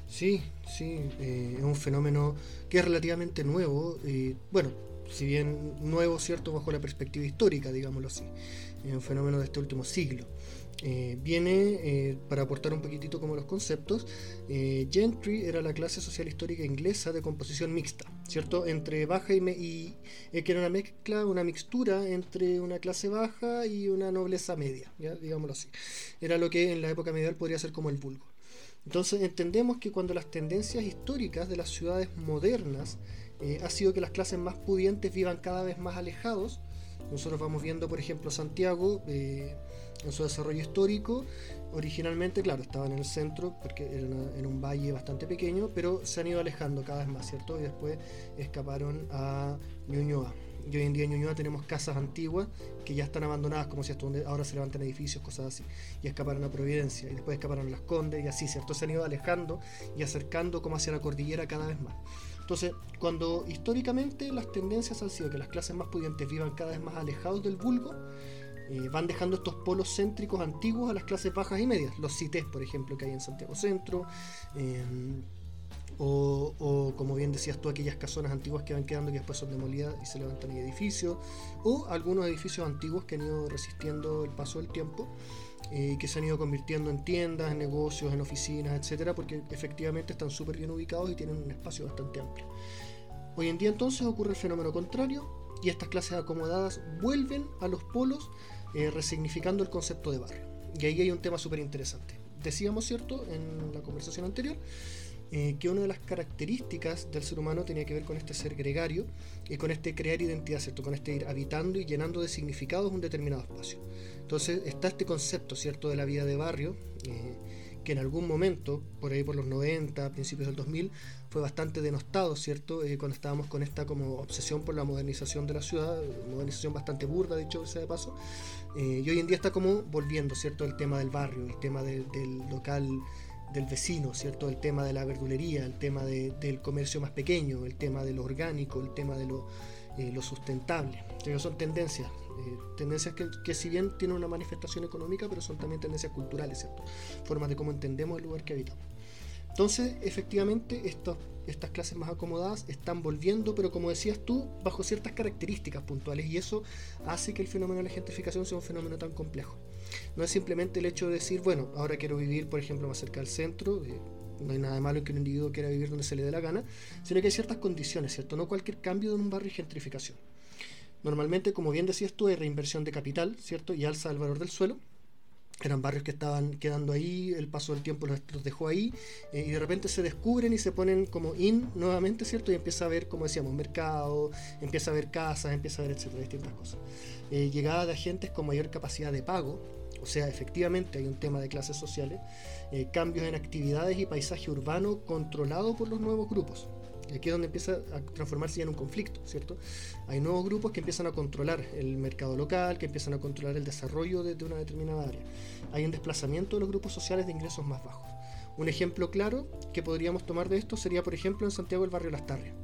Sí, sí, eh, es un fenómeno que es relativamente nuevo, y bueno, si bien nuevo, cierto, bajo la perspectiva histórica, digámoslo así, es un fenómeno de este último siglo. Eh, viene, eh, para aportar un poquitito como los conceptos, eh, Gentry era la clase social histórica inglesa de composición mixta, ¿cierto? Entre baja y, y que era una mezcla, una mixtura entre una clase baja y una nobleza media, ¿ya? digámoslo así. Era lo que en la época medieval podría ser como el vulgo. Entonces entendemos que cuando las tendencias históricas de las ciudades modernas ha sido que las clases más pudientes vivan cada vez más alejados, Nosotros vamos viendo, por ejemplo, Santiago, en su desarrollo histórico, originalmente, claro, estaba en el centro, porque era en un valle bastante pequeño, pero se han ido alejando cada vez más, ¿cierto? Y después escaparon a Ñuñoa. Y hoy en día en Ñuñoa tenemos casas antiguas que ya están abandonadas, como si ahora se levantan edificios, cosas así. Y escaparon a Providencia, y después escaparon a Las Condes, y así, ¿cierto? Se han ido alejando y acercando como hacia la cordillera cada vez más. Entonces, cuando históricamente las tendencias han sido que las clases más pudientes vivan cada vez más alejados del vulgo, eh, van dejando estos polos céntricos antiguos a las clases bajas y medias. Los CITES, por ejemplo, que hay en Santiago Centro. Eh, o, como bien decías tú, aquellas casonas antiguas que van quedando y después son demolidas y se levantan en edificios, o algunos edificios antiguos que han ido resistiendo el paso del tiempo y eh, que se han ido convirtiendo en tiendas, en negocios, en oficinas, etcétera, porque efectivamente están súper bien ubicados y tienen un espacio bastante amplio. Hoy en día entonces ocurre el fenómeno contrario y estas clases acomodadas vuelven a los polos eh, resignificando el concepto de barrio. Y ahí hay un tema súper interesante. Decíamos, ¿cierto?, en la conversación anterior, eh, que una de las características del ser humano tenía que ver con este ser gregario y con este crear identidad, ¿cierto? Con este ir habitando y llenando de significados un determinado espacio. Entonces está este concepto, ¿cierto?, de la vida de barrio, eh, que en algún momento, por ahí por los 90, principios del 2000, fue bastante denostado, ¿cierto? Eh, cuando estábamos con esta como obsesión por la modernización de la ciudad, modernización bastante burda, dicho sea de paso, y hoy en día está como volviendo, ¿cierto? El tema del barrio, el tema del local del vecino, ¿cierto? El tema de la verdulería, el tema del comercio más pequeño, el tema de lo orgánico, el tema de lo, eh, sustentable. son tendencias, eh, tendencias que, si bien tienen una manifestación económica, pero son también tendencias culturales, ¿cierto? Formas de cómo entendemos el lugar que habitamos. Entonces, efectivamente, estas clases más acomodadas están volviendo, pero como decías tú, bajo ciertas características puntuales, y eso hace que el fenómeno de la gentrificación sea un fenómeno tan complejo. No es simplemente el hecho de decir, bueno, ahora quiero vivir, por ejemplo, más cerca del centro, no hay nada malo en que un individuo quiera vivir donde se le dé la gana, sino que hay ciertas condiciones, ¿cierto? No cualquier cambio en un barrio y gentrificación. Normalmente, como bien decías tú, hay reinversión de capital, ¿cierto? Y alza del valor del suelo. Eran barrios que estaban quedando ahí, el paso del tiempo los, dejó ahí, eh, y de repente se descubren y se ponen como in nuevamente, ¿cierto? Y empieza a ver, como decíamos, mercado, empieza a ver casas, empieza a ver, etcétera, distintas cosas. Eh, llegada de agentes con mayor capacidad de pago, o sea, efectivamente hay un tema de clases sociales, eh, cambios en actividades y paisaje urbano controlado por los nuevos grupos. Y aquí es donde empieza a transformarse ya en un conflicto, ¿cierto? Hay nuevos grupos que empiezan a controlar el mercado local, que empiezan a controlar el desarrollo de, una determinada área. Hay un desplazamiento de los grupos sociales de ingresos más bajos. Un ejemplo claro que podríamos tomar de esto sería, por ejemplo, en Santiago el barrio Las Tarrias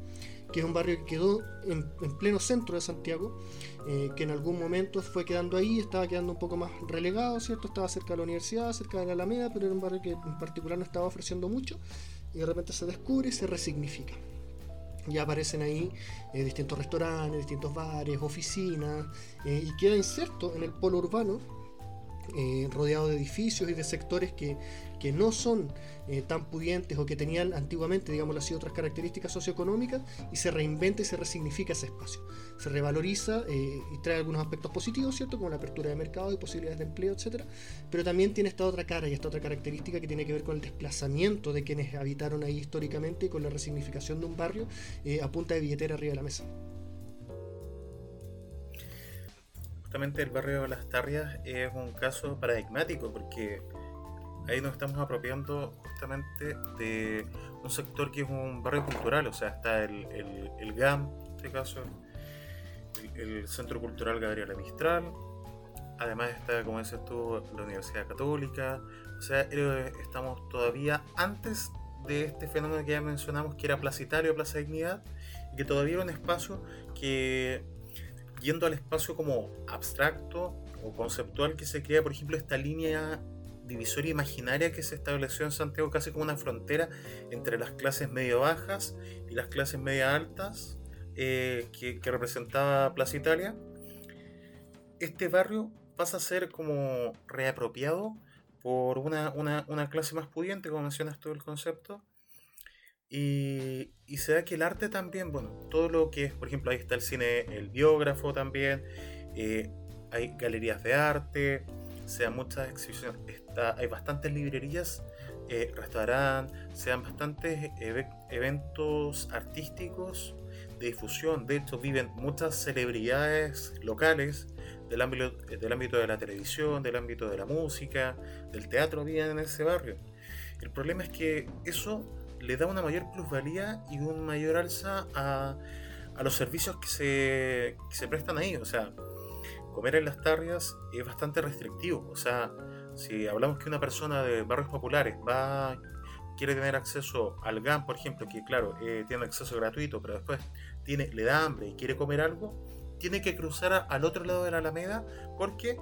que es un barrio que quedó en, pleno centro de Santiago, eh, que en algún momento fue quedando ahí, estaba quedando un poco más relegado, ¿cierto? Estaba cerca de la universidad, cerca de la Alameda, pero era un barrio que en particular no estaba ofreciendo mucho, y de repente se descubre y se resignifica. Ya aparecen ahí eh, distintos restaurantes, distintos bares, oficinas, eh, y queda inserto en el polo urbano, rodeado de edificios y de sectores que que no son eh, tan pudientes o que tenían antiguamente, digamos así, otras características socioeconómicas y se reinventa y se resignifica ese espacio. Se revaloriza eh, y trae algunos aspectos positivos, ¿cierto? Como la apertura de mercado y posibilidades de empleo, etcétera, pero también tiene esta otra cara y esta otra característica que tiene que ver con el desplazamiento de quienes habitaron ahí históricamente y con la resignificación de un barrio eh, a punta de billetera arriba de la mesa. Justamente el barrio de Las Tarrias es un caso paradigmático porque ahí nos estamos apropiando justamente de un sector que es un barrio cultural, o sea, está el, el, GAM, en este caso, el, Centro Cultural Gabriela Mistral, además está, como dices tú, la Universidad Católica, o sea, eh, estamos todavía antes de este fenómeno que ya mencionamos, que era Plaza Italia o Plaza Dignidad, y que todavía era un espacio que, yendo al espacio como abstracto o conceptual que se crea, por ejemplo, esta línea divisoria imaginaria que se estableció en Santiago casi como una frontera entre las clases medio bajas y las clases media altas eh, que, representaba Plaza Italia. Este barrio pasa a ser como reapropiado por una, clase más pudiente, como mencionas tú el concepto. Y, se da que el arte también, bueno, todo lo que es, por ejemplo, ahí está el cine, el biógrafo también, eh, hay galerías de arte, sean muchas exhibiciones, está, hay bastantes librerías, eh, restaurantes, sean bastantes eventos artísticos difusión. De hecho, viven muchas celebridades locales del ámbito, del ámbito de la televisión, del ámbito de la música, del teatro, viven en ese barrio. El problema es que eso le da una mayor plusvalía y un mayor alza a, a los servicios que se, que se prestan ahí. O sea, comer en las tarrias es bastante restrictivo. O sea, si hablamos que una persona de barrios populares va quiere tener acceso al GAN, por ejemplo, que claro, eh, tiene acceso gratuito, pero después tiene, le da hambre y quiere comer algo, tiene que cruzar al otro lado de la Alameda porque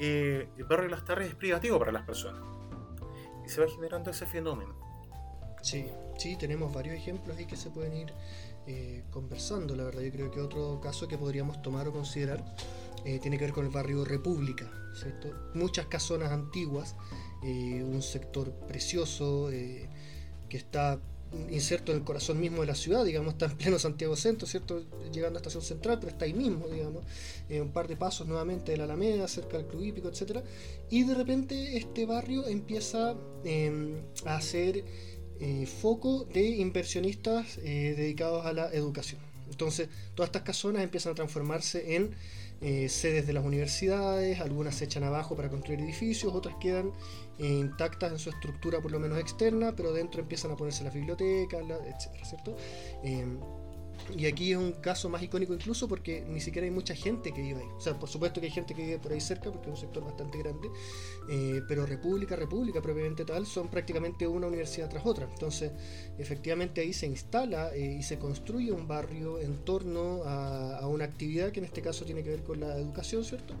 eh, el barrio de las Tarres es privativo para las personas. Y se va generando ese fenómeno. Sí, sí, tenemos varios ejemplos ahí que se pueden ir eh, conversando. La verdad, yo creo que otro caso que podríamos tomar o considerar tiene que ver con el barrio República, ¿cierto? Muchas casonas antiguas eh, un sector precioso eh, que está inserto en el corazón mismo de la ciudad, digamos, está en pleno Santiago Centro, ¿cierto? Llegando a Estación Central, pero está ahí mismo, digamos, eh, un par de pasos nuevamente de la Alameda, cerca del Club Hípico, etc. Y de repente este barrio empieza em, a ser foco de inversionistas dedicados a la educación. Entonces, todas estas casonas empiezan a transformarse en sedes de las universidades, algunas se echan abajo para construir edificios, otras quedan eh, intactas en su estructura por lo menos externa, pero dentro empiezan a ponerse las bibliotecas, etcétera, ¿cierto? Y aquí es un caso más icónico incluso porque ni siquiera hay mucha gente que vive ahí. O sea, por supuesto que hay gente que vive por ahí cerca porque es un sector bastante grande, eh, pero República, República propiamente tal, son prácticamente una universidad tras otra. Entonces, efectivamente ahí se instala eh, y se construye un barrio en torno a, a, una actividad que en este caso tiene que ver con la educación, ¿cierto?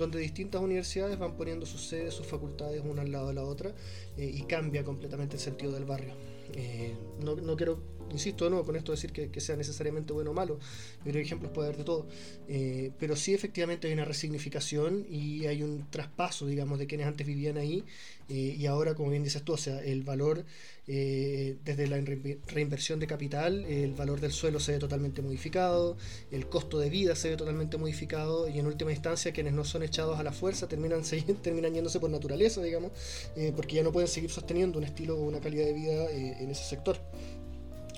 donde distintas universidades van poniendo sus sedes, sus facultades una al lado de la otra eh, y cambia completamente el sentido del barrio. Eh, no, no, quiero, insisto nuevo, con esto decir que, sea necesariamente bueno o malo, yo creo que ejemplos puede haber de todo, eh, pero sí efectivamente hay una resignificación y hay un traspaso, digamos, de quienes antes vivían ahí y ahora, como bien dices tú, o sea, el valor eh, desde la reinversión de capital, el valor del suelo se ve totalmente modificado, el costo de vida se ve totalmente modificado y en última instancia quienes no son echados a la fuerza terminan, terminan yéndose por naturaleza, digamos, eh, porque ya no pueden seguir sosteniendo un estilo o una calidad de vida eh, en ese sector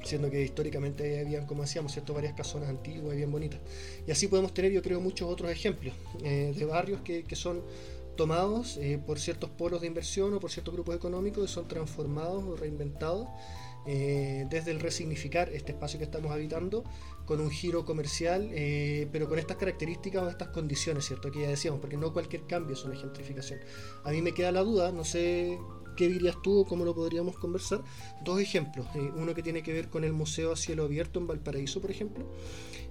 siendo que históricamente habían, como decíamos, ¿cierto? varias casonas antiguas y bien bonitas. Y así podemos tener, yo creo, muchos otros ejemplos de barrios que, que son tomados eh, por ciertos polos de inversión o por ciertos grupos económicos y son transformados o reinventados eh, desde el resignificar este espacio que estamos habitando con un giro comercial, eh, pero con estas características o estas condiciones, ¿cierto? Que ya decíamos, porque no cualquier cambio es una gentrificación. A mí me queda la duda, no sé qué dirías tú o cómo lo podríamos conversar. Dos ejemplos, uno que tiene que ver con el Museo a Cielo Abierto en Valparaíso, por ejemplo,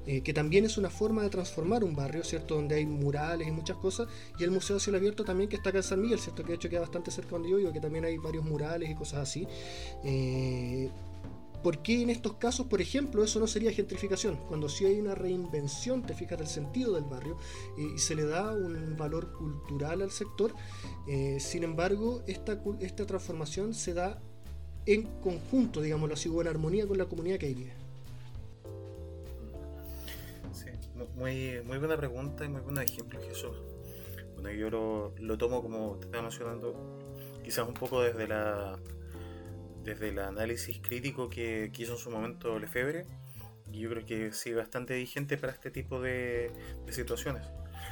eh, que también es una forma de transformar un barrio, ¿cierto? Donde hay murales y muchas cosas, y el Museo Cielo Abierto también que está acá en San Miguel, ¿cierto? Que de hecho queda bastante cerca donde yo vivo, que también hay varios murales y cosas así. Eh, ¿Por qué en estos casos, por ejemplo, eso no sería gentrificación? Cuando sí hay una reinvención, te fijas, del sentido del barrio eh, y se le da un valor cultural al sector, sin embargo, esta, esta transformación se da en conjunto, digámoslo así, o en armonía con la comunidad que hay vive. Muy, muy buena pregunta y muy buen ejemplo, Jesús. Bueno, yo lo, tomo como te estaba mencionando, quizás un poco desde la desde el análisis crítico que, hizo en su momento Lefebvre, y yo creo que sí, bastante vigente para este tipo de, situaciones.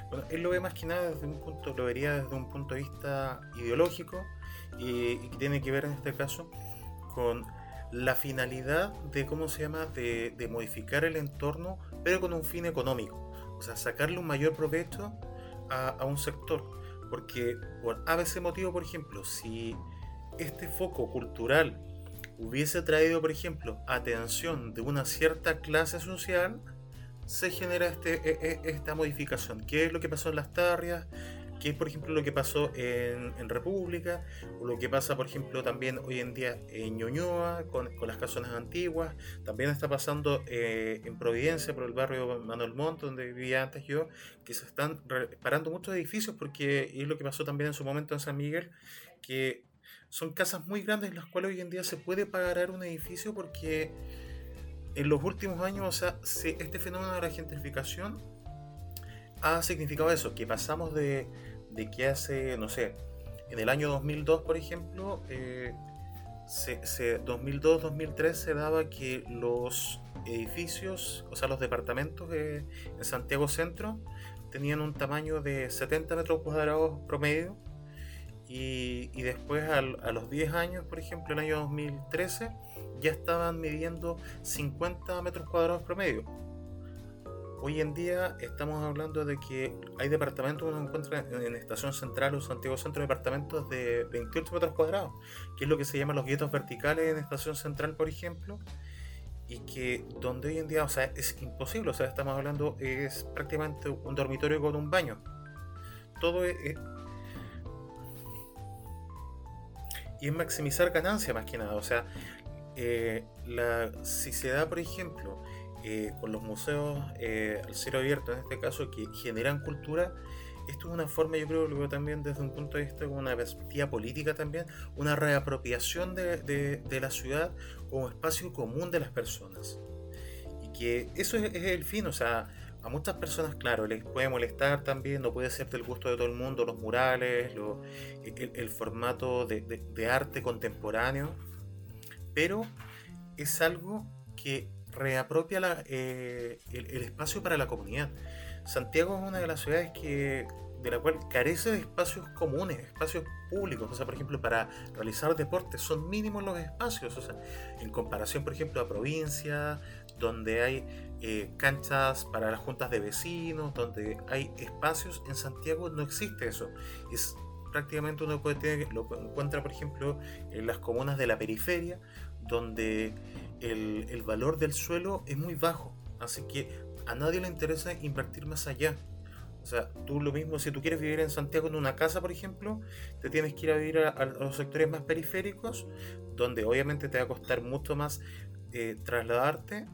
Bueno, él lo ve más que nada desde un punto, lo vería desde un punto de vista ideológico y que tiene que ver en este caso con la finalidad de cómo se llama de, de, modificar el entorno pero con un fin económico o sea sacarle un mayor provecho a, un sector porque por a veces motivo por ejemplo si este foco cultural hubiese traído por ejemplo atención de una cierta clase social se genera este, e, e, esta modificación. ¿Qué es lo que pasó en las tarrias? Que es por ejemplo lo que pasó en, en, República, o lo que pasa por ejemplo también hoy en día en Ñuñoa con, con las casonas antiguas, también está pasando eh, en Providencia por el barrio Manuel Montt donde vivía antes yo, que se están parando muchos edificios porque es lo que pasó también en su momento en San Miguel, que son casas muy grandes en las cuales hoy en día se puede pagar un edificio porque en los últimos años, o sea, este fenómeno de la gentrificación ha significado eso, que pasamos de de que hace, no sé, en el año 2002, por ejemplo, eh, 2002-2003 se daba que los edificios, o sea, los departamentos en Santiago Centro tenían un tamaño de 70 metros cuadrados promedio y, después a los 10 años, por ejemplo, el año 2013, ya estaban midiendo 50 metros cuadrados promedio. Hoy en día estamos hablando de que hay departamentos que uno encuentra en Estación Central o Santiago Centro, departamentos de 28 metros cuadrados, que es lo que se llama los guetos verticales en Estación Central, por ejemplo, y que donde hoy en día, o sea, es imposible, o sea, estamos hablando, es prácticamente un dormitorio con un baño. Todo es, y es maximizar ganancia más que nada. O sea, eh, la, si se da, por ejemplo, eh, con los museos eh, al cielo abierto, en este caso, que generan cultura, esto es una forma, yo creo, lo también desde un punto de vista como una perspectiva política también, una reapropiación de, de, la ciudad como espacio común de las personas. Y que eso es, es el fin, o sea, a muchas personas, claro, les puede molestar también, no puede ser del gusto de todo el mundo, los murales, el, formato de, arte contemporáneo, pero es algo que reapropia la, eh, el, espacio para la comunidad. Santiago es una de las ciudades que de la cual carece de espacios comunes, espacios públicos, o sea, por ejemplo, para realizar deportes son mínimos los espacios, o sea, en comparación, por ejemplo, a provincias, donde hay eh, canchas para las juntas de vecinos, donde hay espacios. En Santiago no existe eso. Es prácticamente uno puede tener, lo encuentra, por ejemplo, en las comunas de la periferia, donde el, el valor del suelo es muy bajo. Así que a nadie le interesa invertir más allá. O sea, tú lo mismo, si tú quieres vivir en Santiago en una casa, por ejemplo, te tienes que ir a vivir a, los sectores más periféricos, donde obviamente te va a costar mucho más eh, trasladarte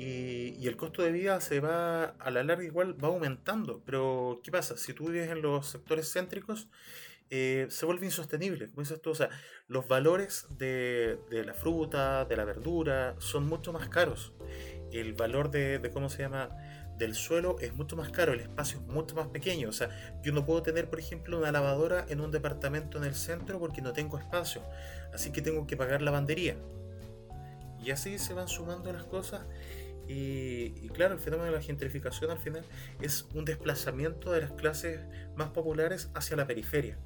y, el costo de vida se va, a la larga igual va aumentando. Pero, ¿qué pasa? Si tú vives en los sectores céntricos, eh, se vuelve insostenible. Como dices tú, o sea, los valores de, la fruta, de la verdura, son mucho más caros. El valor de, ¿cómo se llama? del suelo es mucho más caro, el espacio es mucho más pequeño. O sea, yo no puedo tener, por ejemplo, una lavadora en un departamento en el centro porque no tengo espacio. Así que tengo que pagar lavandería. Y así se van sumando las cosas y, claro, el fenómeno de la gentrificación al final es un desplazamiento de las clases más populares hacia la periferia.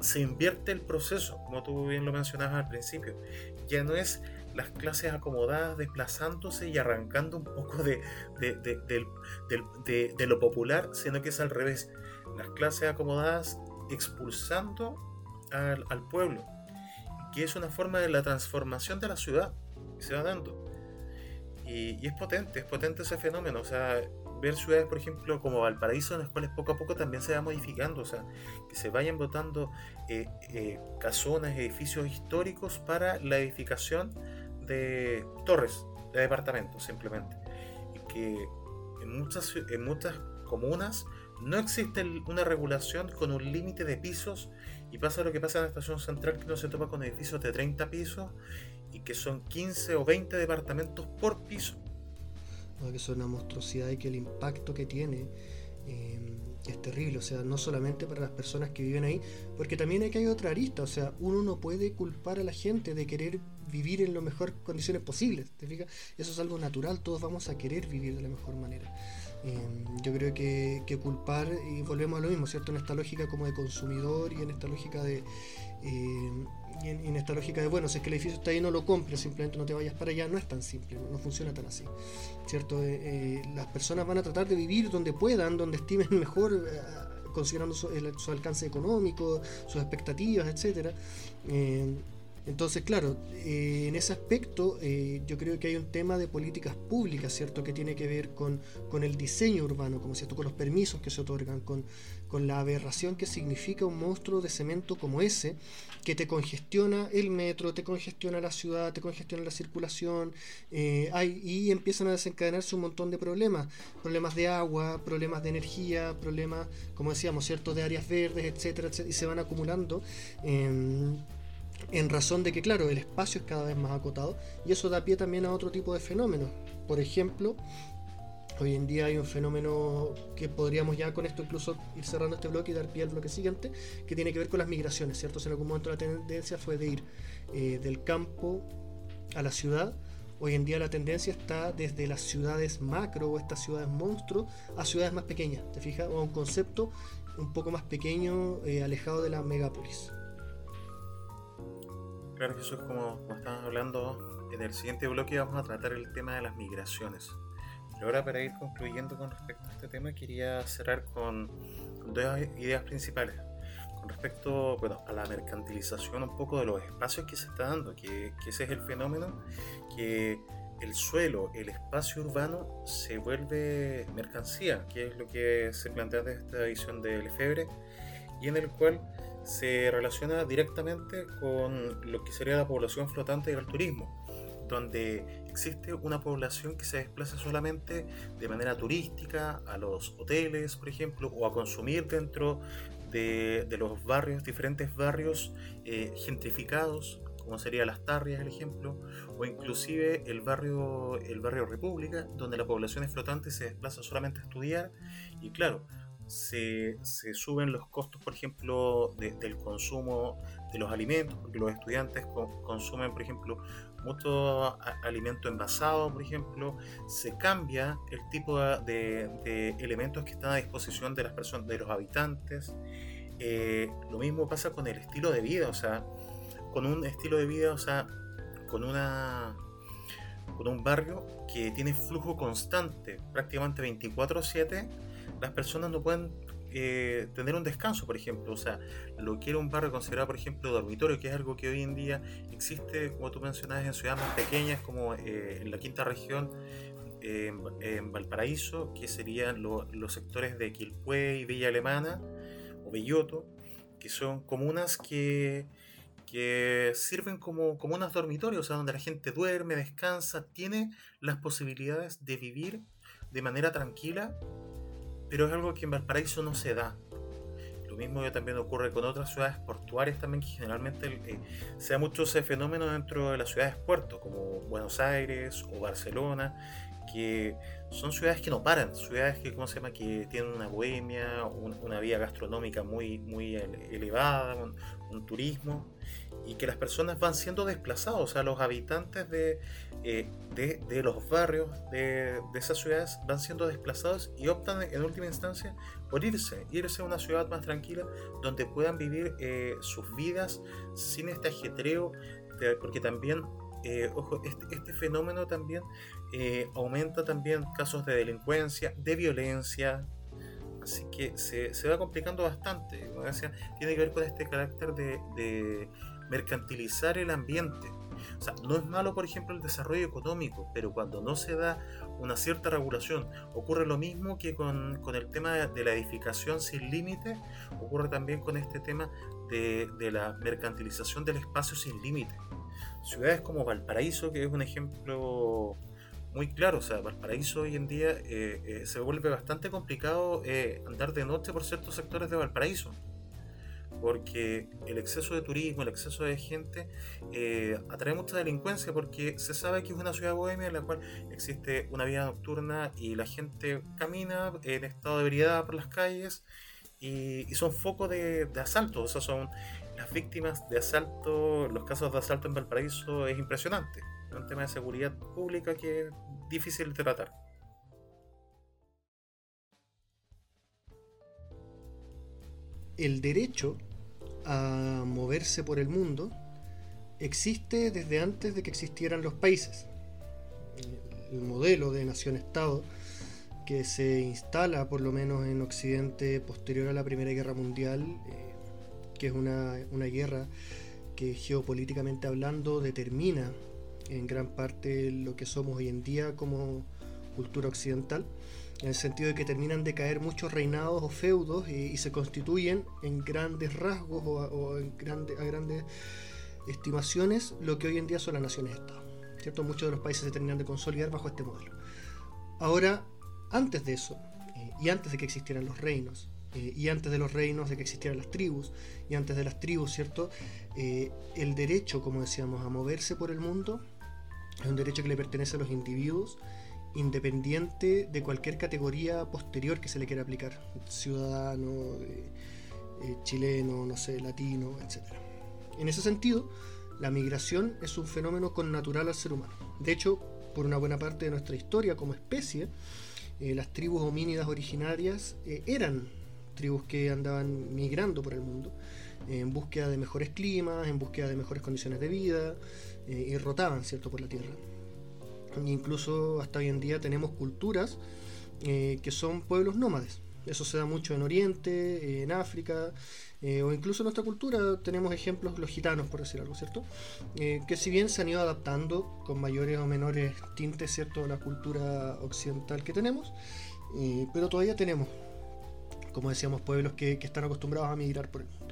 Se invierte el proceso, como tú bien lo mencionabas al principio. Ya no es las clases acomodadas desplazándose y arrancando un poco de, de, lo popular, sino que es al revés. Las clases acomodadas expulsando al, pueblo, que es una forma de la transformación de la ciudad que se va dando. Y, es potente, es potente ese fenómeno. O sea, ver ciudades, por ejemplo, como Valparaíso, en las cuales poco a poco también se va modificando. O sea, que se vayan botando eh, eh, casonas, edificios históricos para la edificación de torres, de departamentos, simplemente. Y que en muchas, en muchas comunas no existe una regulación con un límite de pisos y pasa lo que pasa en la estación central que no se topa con edificios de 30 pisos y que son 15 o 20 departamentos por piso. Que es una monstruosidad y que el impacto que tiene eh, es terrible, o sea, no solamente para las personas que viven ahí, porque también hay que hay otra arista, o sea, uno no puede culpar a la gente de querer vivir en las mejores condiciones posibles, ¿te fijas? Eso es algo natural, todos vamos a querer vivir de la mejor manera. Eh, yo creo que, culpar, y volvemos a lo mismo, ¿cierto? En esta lógica como de consumidor y en esta lógica de... Eh, en, esta lógica de, bueno, si es que el edificio está ahí, no lo compres, simplemente no te vayas para allá, no es tan simple, no, funciona tan así. ¿Cierto? Eh, las personas van a tratar de vivir donde puedan, donde estimen mejor, considerando su, alcance económico, sus expectativas, etcétera. Entonces, claro, eh, en ese aspecto eh, yo creo que hay un tema de políticas públicas, ¿cierto? Que tiene que ver con, el diseño urbano, como cierto, con los permisos que se otorgan, con, la aberración que significa un monstruo de cemento como ese, que te congestiona el metro, te congestiona la ciudad, te congestiona la circulación, eh, hay, y empiezan a desencadenarse un montón de problemas, problemas de agua, problemas de energía, problemas, como decíamos, ¿cierto? De áreas verdes, etcétera, etcétera y se van acumulando en razón de que, claro, el espacio es cada vez más acotado y eso da pie también a otro tipo de fenómenos. Por ejemplo, hoy en día hay un fenómeno que podríamos ya con esto incluso ir cerrando este bloque y dar pie al bloque siguiente, que tiene que ver con las migraciones, ¿cierto? en algún momento la tendencia fue de ir eh, del campo a la ciudad Hoy en día la tendencia está desde las ciudades macro o estas ciudades monstruos a ciudades más pequeñas, ¿te fijas? O a un concepto un poco más pequeño, eh, alejado de la megápolis. Claro, es como, como hablando en el siguiente bloque vamos a tratar el tema de las migraciones. Pero ahora para ir concluyendo con respecto a este tema quería cerrar con, dos ideas principales. Con respecto bueno, a la mercantilización un poco de los espacios que se está dando, que, que ese es el fenómeno que el suelo, el espacio urbano se vuelve mercancía, que es lo que se plantea de esta edición de Lefebvre, y en el cual se relaciona directamente con lo que sería la población flotante y el turismo, donde existe una población que se desplaza solamente de manera turística a los hoteles, por ejemplo, o a consumir dentro de, los barrios, diferentes barrios eh, gentrificados, como sería Las Tarrias, el ejemplo, o inclusive el barrio, el barrio República, donde la población es flotante se desplaza solamente a estudiar, y claro, se, suben los costos, por ejemplo, del consumo de los alimentos, porque los estudiantes consumen, por ejemplo, mucho alimento envasado, por ejemplo, se cambia el tipo de, elementos que están a disposición de las personas, de los habitantes. Eh, lo mismo pasa con el estilo de vida, o sea, con un estilo de vida, o sea, con una con un barrio que tiene flujo constante, prácticamente 24/7 las personas no pueden eh, tener un descanso, por ejemplo. O sea, lo que era un barrio considerado, por ejemplo, dormitorio, que es algo que hoy en día existe, como tú mencionabas, en ciudades más pequeñas, como eh, en la quinta región, en Valparaíso, que serían los sectores de Quilpué y Villa Alemana, o Belloto, que son comunas que, que sirven como comunas dormitorios, o sea, donde la gente duerme, descansa, tiene las posibilidades de vivir de manera tranquila pero es algo que en Valparaíso no se da. Lo mismo también ocurre con otras ciudades portuarias también, que generalmente eh, se da mucho ese fenómeno dentro de las ciudades puertos, como Buenos Aires o Barcelona, que son ciudades que no paran, ciudades que, ¿cómo se llama?, que tienen una bohemia, una vía gastronómica muy, muy elevada, un turismo, y que las personas van siendo desplazados, o sea, los habitantes de, eh, de, los barrios de, de, esas ciudades van siendo desplazados y optan en última instancia por irse, irse a una ciudad más tranquila donde puedan vivir eh, sus vidas sin este ajetreo, porque también, eh, ojo, este, este, fenómeno también aumenta también casos de delincuencia, de violencia, Así que se, se, va complicando bastante. Tiene que ver con este carácter de, de mercantilizar el ambiente. O sea, no es malo, por ejemplo, el desarrollo económico, pero cuando no se da una cierta regulación, ocurre lo mismo que con, con el tema de la edificación sin límite, ocurre también con este tema de, de la mercantilización del espacio sin límite. Ciudades como Valparaíso, que es un ejemplo muy claro, o sea, Valparaíso hoy en día eh, eh, se vuelve bastante complicado eh, andar de noche por ciertos sectores de Valparaíso porque el exceso de turismo, el exceso de gente atrae mucha delincuencia porque se sabe que es una ciudad bohemia en la cual existe una vida nocturna y la gente camina en estado de ebriedad por las calles y, son focos de, asalto, o sea, son las víctimas de asalto, los casos de asalto en Valparaíso es impresionante, un tema de seguridad pública que es difícil de tratar. el derecho a moverse por el mundo existe desde antes de que existieran los países. El modelo de nación-estado que se instala por lo menos en Occidente posterior a la Primera Guerra Mundial, eh, que es una, una guerra que geopolíticamente hablando determina en gran parte lo que somos hoy en día como cultura occidental en el sentido de que terminan de caer muchos reinados o feudos y, se constituyen en grandes rasgos o, en a grandes estimaciones lo que hoy en día son las naciones-estado. ¿cierto? Muchos de los países se terminan de consolidar bajo este modelo. Ahora, antes de eso, eh, y antes de que existieran los reinos, eh, y antes de los reinos de que existieran las tribus, y antes de las tribus, ¿cierto? Eh, el derecho, como decíamos, a moverse por el mundo es un derecho que le pertenece a los individuos independiente de cualquier categoría posterior que se le quiera aplicar, ciudadano, eh, eh, chileno, no sé, latino, etc. En ese sentido, la migración es un fenómeno connatural al ser humano. De hecho, por una buena parte de nuestra historia como especie, eh, las tribus homínidas originarias eh, eran tribus que andaban migrando por el mundo en búsqueda de mejores climas, en búsqueda de mejores condiciones de vida, eh, y rotaban, ¿cierto?, por la Tierra. incluso hasta hoy en día tenemos culturas que son pueblos nómades. Eso se da mucho en Oriente, en África, eh, o incluso en nuestra cultura tenemos ejemplos, los gitanos, por decir algo, ¿cierto? Eh, que si bien se han ido adaptando con mayores o menores tintes, ¿cierto?, a la cultura occidental que tenemos, eh, pero todavía tenemos, como decíamos, pueblos que, están acostumbrados a migrar por el mundo.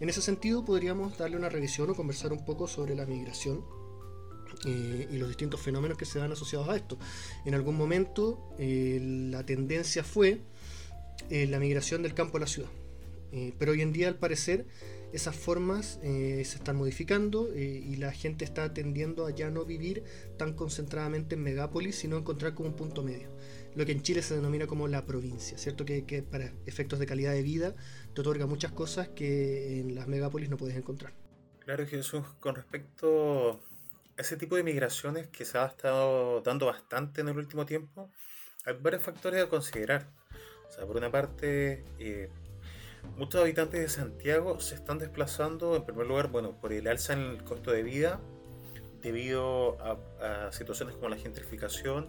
En ese sentido, podríamos darle una revisión o conversar un poco sobre la migración y los distintos fenómenos que se dan asociados a esto. En algún momento la tendencia fue la migración del campo a la ciudad. Eh, pero hoy en día, al parecer, esas formas eh, se están modificando eh, y la gente está tendiendo a ya no vivir tan concentradamente en megápolis, sino encontrar como un punto medio. Lo que en Chile se denomina como la provincia, ¿cierto? Que, que para efectos de calidad de vida te otorga muchas cosas que en las megápolis no puedes encontrar. Claro, Jesús, con respecto a ese tipo de migraciones que se ha estado dando bastante en el último tiempo, hay varios factores a considerar. O sea, por una parte, Muchos habitantes de Santiago se están desplazando, en primer lugar, bueno, por el alza en el costo de vida, debido a, situaciones como la gentrificación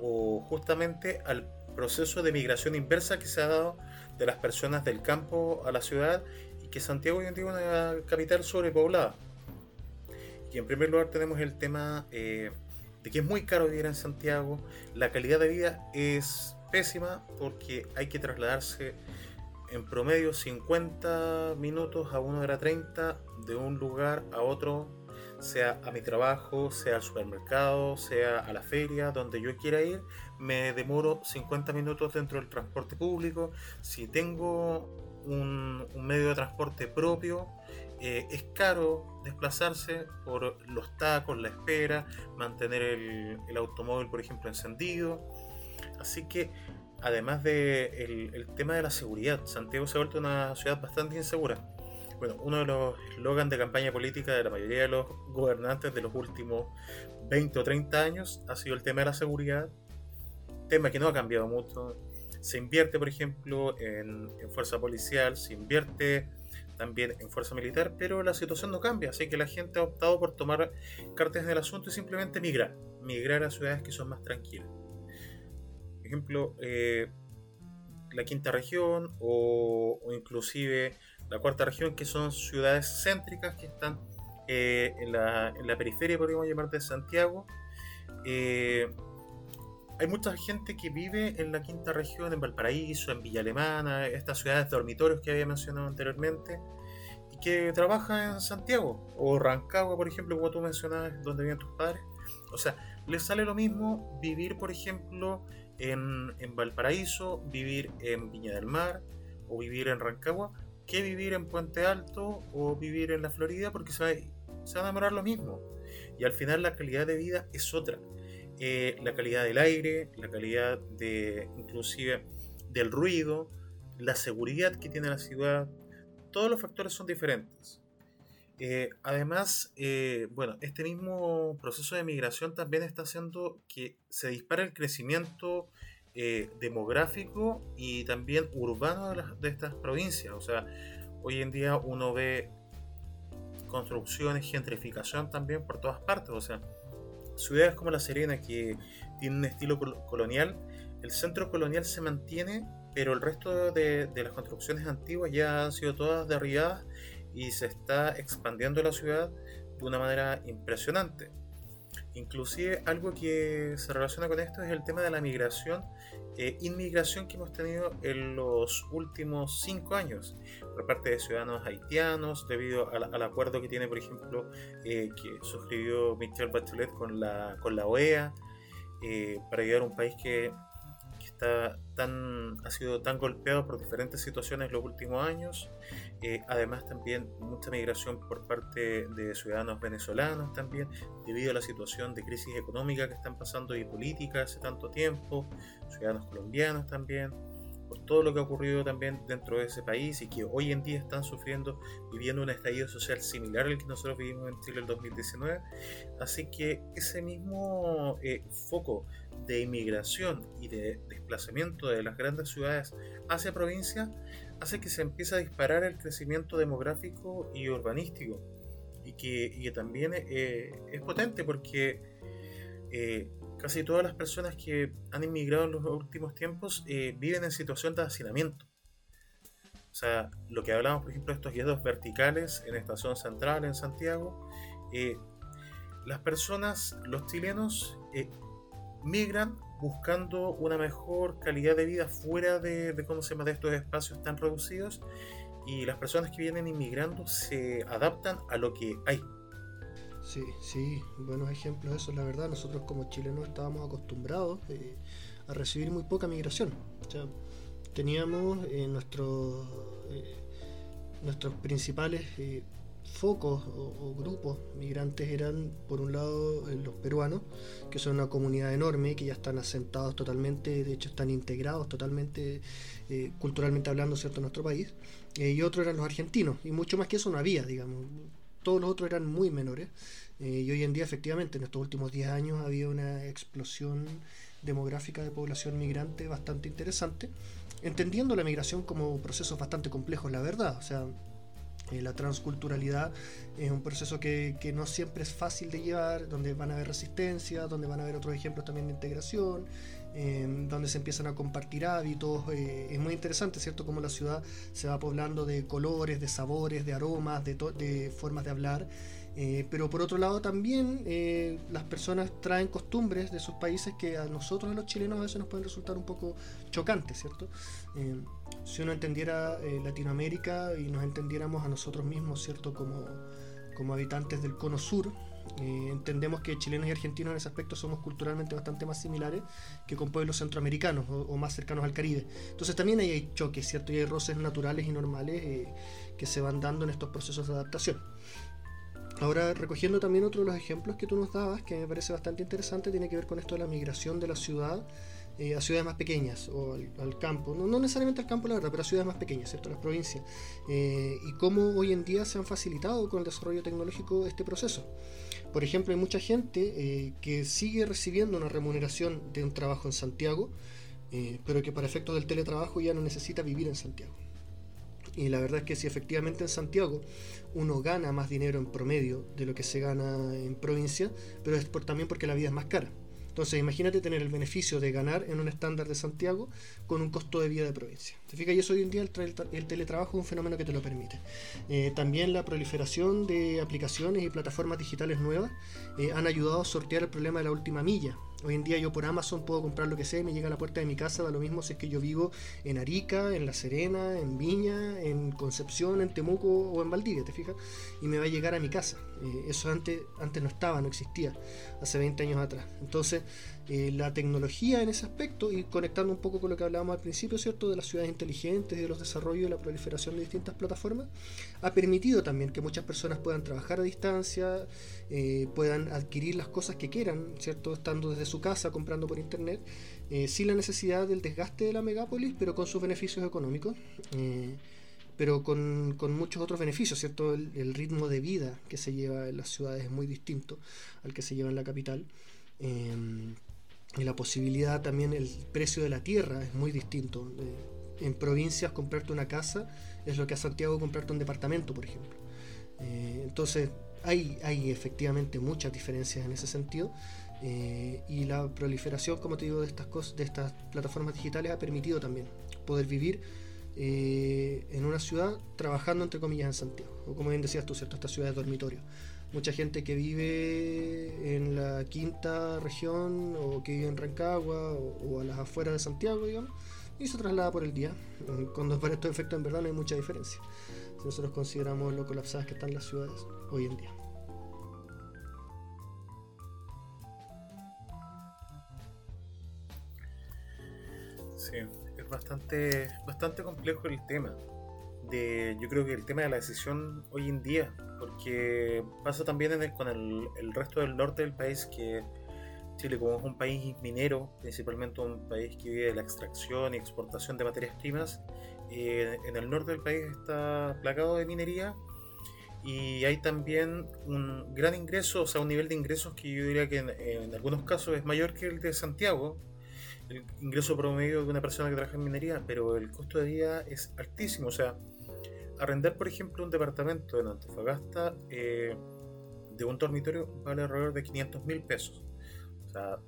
o justamente al proceso de migración inversa que se ha dado de las personas del campo a la ciudad y que Santiago hoy en día es una capital sobrepoblada. Y en primer lugar tenemos el tema eh, de que es muy caro vivir en Santiago, la calidad de vida es pésima porque hay que trasladarse en promedio 50 minutos a 1 hora 30 de un lugar a otro, sea a mi trabajo, sea al supermercado, sea a la feria, donde yo quiera ir, me demoro 50 minutos dentro del transporte público. Si tengo un, medio de transporte propio, eh, es caro desplazarse por los tacos, la espera, mantener el, el automóvil, por ejemplo, encendido. Así que además del de el tema de la seguridad, Santiago se ha vuelto una ciudad bastante insegura. Bueno, uno de los eslogans de campaña política de la mayoría de los gobernantes de los últimos 20 o 30 años ha sido el tema de la seguridad, tema que no ha cambiado mucho. Se invierte, por ejemplo, en, fuerza policial, se invierte también en fuerza militar, pero la situación no cambia, así que la gente ha optado por tomar cartas en el asunto y simplemente migrar, migrar a ciudades que son más tranquilas ejemplo, eh, la quinta región o, inclusive la cuarta región, que son ciudades céntricas que están eh, en, la, periferia, podríamos llamar, de Santiago. Eh, hay mucha gente que vive en la quinta región, en Valparaíso, en Villa Alemana, estas ciudades dormitorios que había mencionado anteriormente, y que trabaja en Santiago, o Rancagua, por ejemplo, como tú mencionabas, donde viven tus padres. O sea, les sale lo mismo vivir, por ejemplo, en, Valparaíso, vivir en Viña del Mar o vivir en Rancagua que vivir en Puente Alto o vivir en la Florida porque se va, a demorar lo mismo. Y al final la calidad de vida es otra. Eh, la calidad del aire, la calidad de inclusive del ruido, la seguridad que tiene la ciudad, todos los factores son diferentes. Eh, además, eh, bueno, este mismo proceso de migración también está haciendo que se dispare el crecimiento eh, demográfico y también urbano de, estas provincias. O sea, hoy en día uno ve construcciones, gentrificación también por todas partes. O sea, ciudades como La Serena que tienen un estilo colonial, el centro colonial se mantiene, pero el resto de, de las construcciones antiguas ya han sido todas derribadas y se está expandiendo la ciudad de una manera impresionante. Inclusive algo que se relaciona con esto es el tema de la migración, e inmigración que hemos tenido en los últimos cinco años por parte de ciudadanos haitianos debido al, acuerdo que tiene, por ejemplo, eh, que suscribió Michelle Bachelet con la, con la OEA eh, para ayudar a un país que tan, ha sido tan golpeado por diferentes situaciones en los últimos años. Eh, además también mucha migración por parte de ciudadanos venezolanos también, debido a la situación de crisis económica que están pasando y política hace tanto tiempo, ciudadanos colombianos también, por todo lo que ha ocurrido también dentro de ese país y que hoy en día están sufriendo, viviendo un estallido social similar al que nosotros vivimos en Chile en el 2019. Así que ese mismo eh, foco de inmigración y de desplazamiento de las grandes ciudades hacia provincia hace que se empiece a disparar el crecimiento demográfico y urbanístico y que, también eh, es potente porque eh, casi todas las personas que han inmigrado en los últimos tiempos eh, viven en situación de hacinamiento. O sea, lo que hablamos, por ejemplo, de estos guiados verticales en Estación Central, en Santiago, las personas, los chilenos, migran buscando una mejor calidad de vida fuera de, de, ¿cómo se llama? de estos espacios tan reducidos y las personas que vienen inmigrando se adaptan a lo que hay. Sí, sí, buenos ejemplos de eso, la verdad. Nosotros como chilenos estábamos acostumbrados eh, a recibir muy poca migración. Teníamos eh, nuestros, eh, nuestros principales focos o, grupos migrantes eran, por un lado, eh, los peruanos, que son una comunidad enorme, que ya están asentados totalmente, de hecho están integrados totalmente, eh, culturalmente hablando, ¿cierto?, en nuestro país. Eh, y otros eran los argentinos, y mucho más que eso no había, digamos. Todos los otros eran muy menores. y hoy en día, efectivamente, en estos últimos 10 años ha habido una explosión demográfica de población migrante bastante interesante, entendiendo la migración como procesos bastante complejos, la verdad. O sea, eh, la transculturalidad es un proceso que, no siempre es fácil de llevar, donde van a haber resistencia, donde van a haber otros ejemplos también de integración, em, donde se empiezan a compartir hábitos. Eh, es muy interesante, ¿cierto?, cómo la ciudad se va poblando de colores, de sabores, de aromas, de, formas de hablar. Eh, pero por otro lado también eh, las personas traen costumbres de sus países que a nosotros, a los chilenos, a veces nos pueden resultar un poco chocantes, ¿cierto? Eh, si uno entendiera Latinoamérica y nos entendiéramos a nosotros mismos, ¿cierto? Como, como habitantes del cono sur, entendemos que chilenos y argentinos en ese aspecto somos culturalmente bastante más similares que con pueblos centroamericanos o, más cercanos al Caribe. Entonces también ahí hay choques, ¿cierto? Y hay roces naturales y normales que se van dando en estos procesos de adaptación. Ahora, recogiendo también otro de los ejemplos que tú nos dabas, que me parece bastante interesante, tiene que ver con esto de la migración de la ciudad eh, a ciudades más pequeñas o al, campo, no, necesariamente al campo, la verdad, pero a ciudades más pequeñas, ¿cierto? Las provincias. Eh, y cómo hoy en día se han facilitado con el desarrollo tecnológico este proceso. Por ejemplo, hay mucha gente eh, que sigue recibiendo una remuneración de un trabajo en Santiago, pero que para efectos del teletrabajo ya no necesita vivir en Santiago. Y la verdad es que si efectivamente en Santiago uno gana más dinero en promedio de lo que se gana en provincia, pero es por, también porque la vida es más cara. Entonces, imagínate tener el beneficio de ganar en un estándar de Santiago con un costo de vida de provincia. ¿Te fijas? Y eso hoy en día el, teletrabajo es un fenómeno que te lo permite. Eh, también la proliferación de aplicaciones y plataformas digitales nuevas eh, han ayudado a sortear el problema de la última milla. Hoy en día yo por Amazon puedo comprar lo que sea y me llega a la puerta de mi casa, da lo mismo si es que yo vivo en Arica, en La Serena, en Viña, en Concepción, en Temuco o en Valdivia, ¿te fijas? Y me va a llegar a mi casa. Eh, eso antes, antes no estaba, no existía, hace 20 años atrás. Entonces, eh, la tecnología en ese aspecto, y conectando un poco con lo que hablábamos al principio, ¿cierto?, de las ciudades inteligentes de los desarrollos y la proliferación de distintas plataformas, ha permitido también que muchas personas puedan trabajar a distancia, eh, puedan adquirir las cosas que quieran, ¿cierto?, estando desde su casa, comprando por internet, eh, sin la necesidad del desgaste de la megápolis, pero con sus beneficios económicos pero con, muchos otros beneficios, ¿cierto? El, el, ritmo de vida que se lleva en las ciudades es muy distinto al que se lleva en la capital y la posibilidad también, el precio de la tierra es muy distinto. en provincias comprarte una casa es lo que a Santiago comprarte un departamento, por ejemplo. Eh, entonces hay, hay efectivamente muchas diferencias en ese sentido. Eh, y la proliferación, como te digo, de estas cosas, de estas plataformas digitales ha permitido también poder vivir eh, en una ciudad trabajando entre comillas en Santiago, o como bien decías tú, ¿cierto? Esta ciudad de dormitorio mucha gente que vive en la quinta región o que vive en Rancagua o, a las afueras de Santiago, digamos, y se traslada por el día. Cuando para estos efectos en verdad no hay mucha diferencia. Si nosotros consideramos lo colapsadas que están las ciudades hoy en día. Sí, es bastante, bastante complejo el tema yo creo que el tema de la decisión hoy en día, porque pasa también con el, resto del norte del país que Chile como es un país minero, principalmente un país que vive de la extracción y exportación de materias primas, en el norte del país está plagado de minería. Y hay también un gran ingreso, o sea, un nivel de ingresos que yo diría que en, algunos casos es mayor que el de Santiago, el ingreso promedio de una persona que trabaja en minería, pero el costo de vida es altísimo, o sea, arrendar, por ejemplo, un departamento en Antofagasta eh, de un dormitorio vale alrededor de 500 mil pesos. O sea,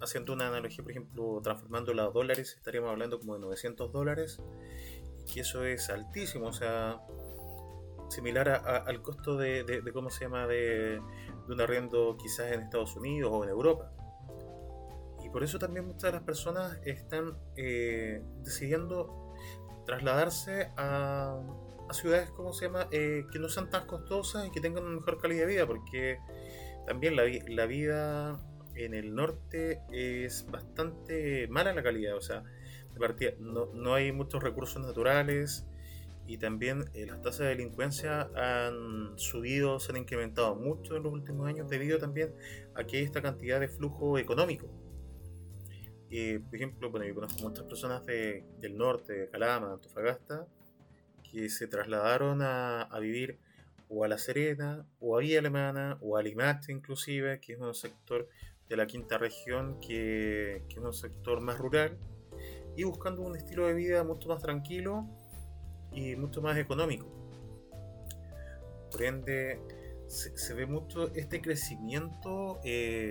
haciendo una analogía, por ejemplo, transformándola a dólares, estaríamos hablando como de 900 dólares, y que eso es altísimo, o sea, similar al costo de, cómo se llama de, un arriendo quizás en Estados Unidos o en Europa. Y por eso también muchas de las personas están eh, decidiendo trasladarse a, ciudades, ¿cómo se llama?, eh, que no sean tan costosas y que tengan una mejor calidad de vida, porque también la, la vida en el norte es bastante mala la calidad, o sea, de partida no, no hay muchos recursos naturales, y también eh, las tasas de delincuencia han subido, se han incrementado mucho en los últimos años debido también a que hay esta cantidad de flujo económico. Eh, por ejemplo, bueno, yo conozco muchas personas de, del norte, de Calama, Antofagasta, que se trasladaron a, a, vivir o a La Serena, o a Villa Alemana, o a Limache inclusive, que es un sector de la quinta región, que, es un sector más rural, y buscando un estilo de vida mucho más tranquilo y mucho más económico. Por ende, se, ve mucho este crecimiento eh,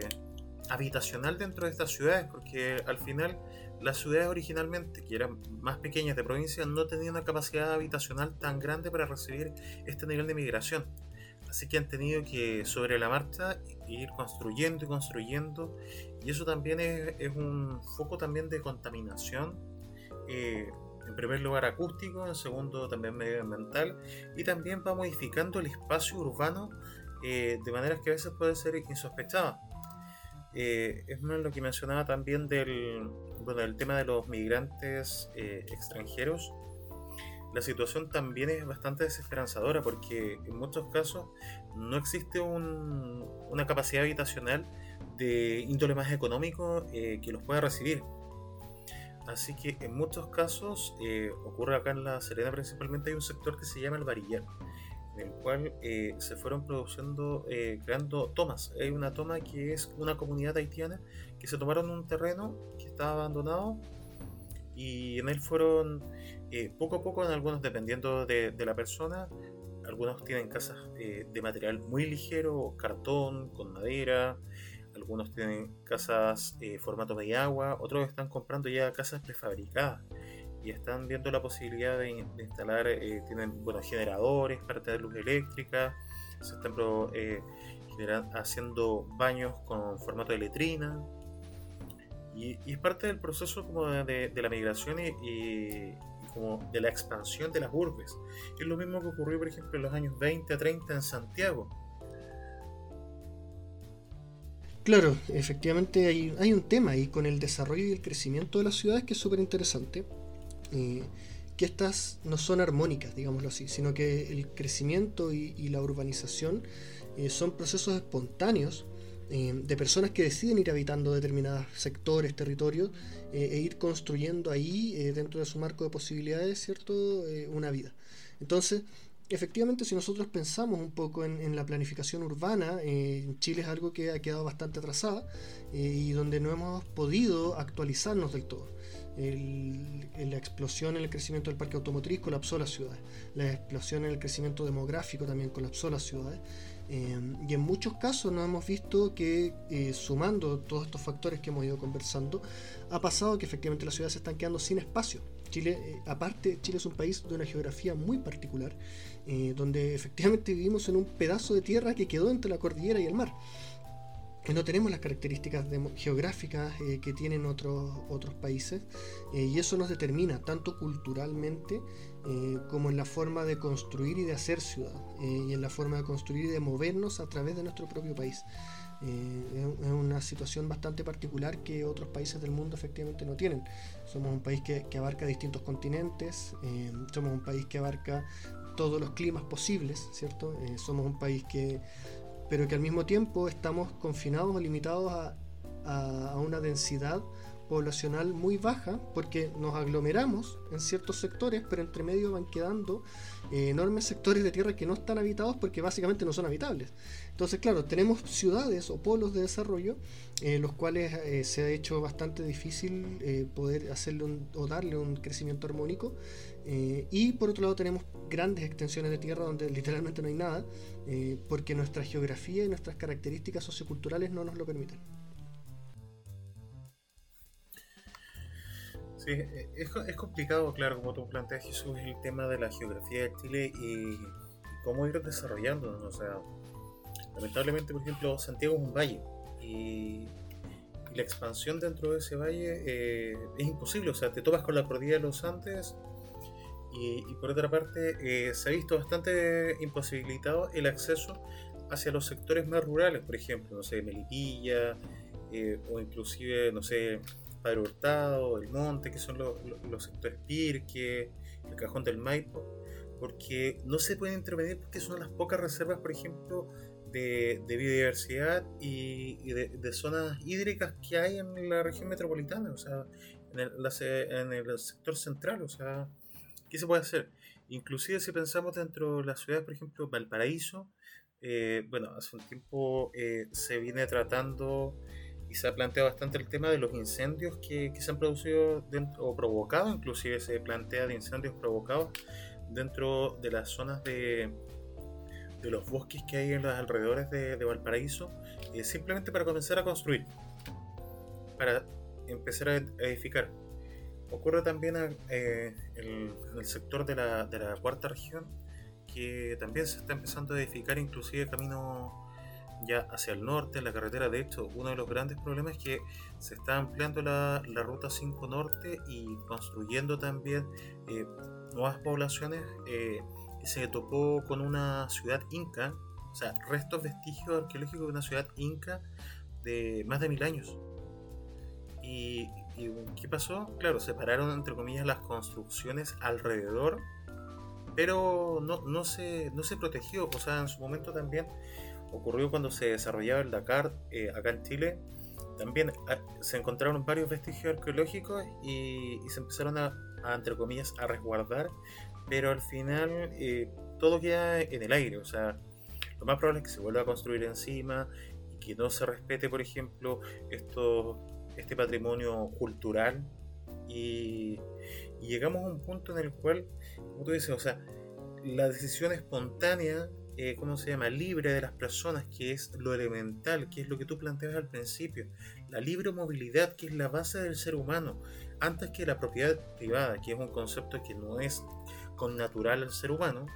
habitacional dentro de estas ciudades, porque al final las ciudades originalmente, que eran más pequeñas de provincia, no tenían una capacidad habitacional tan grande para recibir este nivel de migración. Así que han tenido que sobre la marcha ir construyendo y construyendo. Y eso también es, es un foco también de contaminación eh, en primer lugar acústico, en segundo también medioambiental y también va modificando el espacio urbano eh, de maneras que a veces puede ser insospechada. Eh, es lo que mencionaba también del, bueno, del tema de los migrantes eh, extranjeros. La situación también es bastante desesperanzadora porque en muchos casos no existe una capacidad habitacional de índole más económico que los pueda recibir. Así que en muchos casos, eh, ocurre acá en La Serena principalmente, hay un sector que se llama el varillar, en el cual eh, se fueron produciendo, eh, creando tomas. Hay una toma que es una comunidad haitiana que se tomaron un terreno que estaba abandonado y en él fueron poco a poco, en algunos dependiendo de, la persona, algunos tienen casas de material muy ligero, cartón, con madera, algunos tienen casas eh, formato de agua, otros están comprando ya casas prefabricadas y están viendo la posibilidad de, instalar, eh, tienen buenos generadores para tener luz eléctrica, se están eh, haciendo baños con formato de letrina y, es parte del proceso como de, la migración y, como de la expansión de las urbes. Es lo mismo que ocurrió por ejemplo en los años 20 a 30 en Santiago Claro, efectivamente hay, un tema ahí con el desarrollo y el crecimiento de las ciudades que es súper interesante. Eh, que estas no son armónicas, digámoslo así, sino que el crecimiento y, la urbanización eh, son procesos espontáneos eh, de personas que deciden ir habitando determinados sectores, territorios, e ir construyendo ahí, dentro de su marco de posibilidades, ¿cierto?, una vida. Entonces, efectivamente, si nosotros pensamos un poco en, la planificación urbana, eh, en Chile es algo que ha quedado bastante atrasada eh, y donde no hemos podido actualizarnos del todo. la explosión en el crecimiento del parque automotriz colapsó las ciudades, la explosión en el crecimiento demográfico también colapsó las ciudades. Eh, y en muchos casos nos hemos visto que sumando todos estos factores que hemos ido conversando, ha pasado que efectivamente las ciudades se están quedando sin espacio. Chile, aparte, Chile es un país de una geografía muy particular eh, donde efectivamente vivimos en un pedazo de tierra que quedó entre la cordillera y el mar. No tenemos las características geográficas eh, que tienen otros, otros países eh, y eso nos determina tanto culturalmente como en la forma de construir y de hacer ciudad y en la forma de construir y de movernos a través de nuestro propio país. es una situación bastante particular que otros países del mundo efectivamente no tienen. Somos un país que, que abarca distintos continentes, somos un país que abarca todos los climas posibles, ¿cierto? Eh, somos un país que, pero que al mismo tiempo estamos confinados o limitados a a, una densidad poblacional muy baja porque nos aglomeramos en ciertos sectores, pero entre medio van quedando eh, enormes sectores de tierra que no están habitados porque básicamente no son habitables. Entonces, claro, tenemos ciudades o polos de desarrollo eh, los cuales eh, se ha hecho bastante difícil poder hacerle o darle un crecimiento armónico. Y por otro lado tenemos grandes extensiones de tierra donde literalmente no hay nada porque nuestra geografía y nuestras características socioculturales no nos lo permiten. Sí, es, es, complicado, claro, como tú planteas, Jesús, el tema de la geografía de Chile y, cómo ir desarrollando. O sea, lamentablemente, por ejemplo, Santiago es un valle y, la expansión dentro de ese valle eh, es imposible. O sea, te topas con la cordillera de los Andes y, por otra parte, eh, se ha visto bastante imposibilitado el acceso hacia los sectores más rurales, por ejemplo, no sé, Melipilla, eh, o inclusive, no sé, Padre Hurtado, El Monte, que son los, sectores Pirque, el Cajón del Maipo, porque no se pueden intervenir porque son las pocas reservas, por ejemplo, de, biodiversidad y, de, zonas hídricas que hay en la región metropolitana, o sea, en el, sector central, o sea, ¿qué se puede hacer? Inclusive si pensamos dentro de las ciudades, por ejemplo, Valparaíso, eh, bueno, hace un tiempo eh, se viene tratando y se ha planteado bastante el tema de los incendios que, se han producido dentro, o provocado, inclusive se plantea de incendios provocados dentro de las zonas de, de los bosques que hay en los alrededores de, Valparaíso, eh, simplemente para comenzar a construir, para empezar a edificar. Ocurre también eh, en el sector de la, de la cuarta región, que también se está empezando a edificar inclusive camino ya hacia el norte, en la carretera. De hecho, uno de los grandes problemas es que se está ampliando la, ruta 5 norte y construyendo también eh, nuevas poblaciones. Eh, se topó con una ciudad inca, o sea, restos vestigios arqueológicos de una ciudad inca de más de mil años. Y, qué pasó? Claro, separaron entre comillas las construcciones alrededor, pero no, no, se, no se protegió. O sea, en su momento también ocurrió cuando se desarrollaba el Dakar eh, acá en Chile. También ah, se encontraron varios vestigios arqueológicos y, se empezaron a, entre comillas, a resguardar, pero al final eh, todo queda en el aire. O sea, lo más probable es que se vuelva a construir encima y que no se respete, por ejemplo, esto, este patrimonio cultural. Y, llegamos a un punto en el cual, como tú dices, o sea, la decisión espontánea eh, ¿cómo se llama?, libre de las personas, que es lo elemental, que es lo que tú planteabas al principio, la libre movilidad, que es la base del ser humano, antes que la propiedad privada, que es un concepto que no es con natural al ser humano,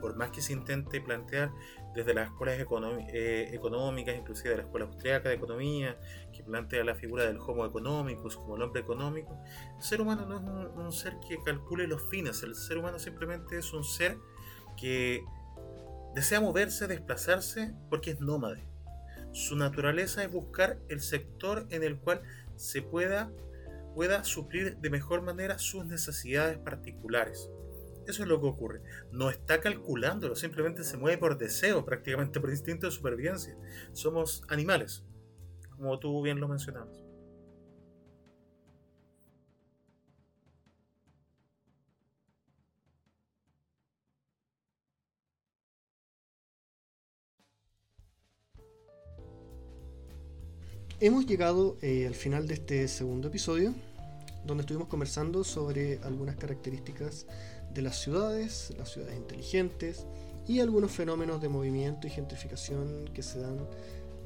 por más que se intente plantear desde las escuelas eh, económicas, inclusive de la escuela austriaca de economía, que plantea la figura del homo economicus como el hombre económico, el ser humano no es un ser que calcule los fines, el ser humano simplemente es un ser que Desea moverse, desplazarse porque es nómade. Su naturaleza es buscar el sector en el cual se pueda, pueda suplir de mejor manera sus necesidades particulares. Eso es lo que ocurre. No está calculándolo, simplemente se mueve por deseo, prácticamente por instinto de supervivencia. Somos animales, como tú bien lo mencionabas. Hemos llegado eh, al final de este segundo episodio, donde estuvimos conversando sobre algunas características de las ciudades, las ciudades inteligentes y algunos fenómenos de movimiento y gentrificación que se dan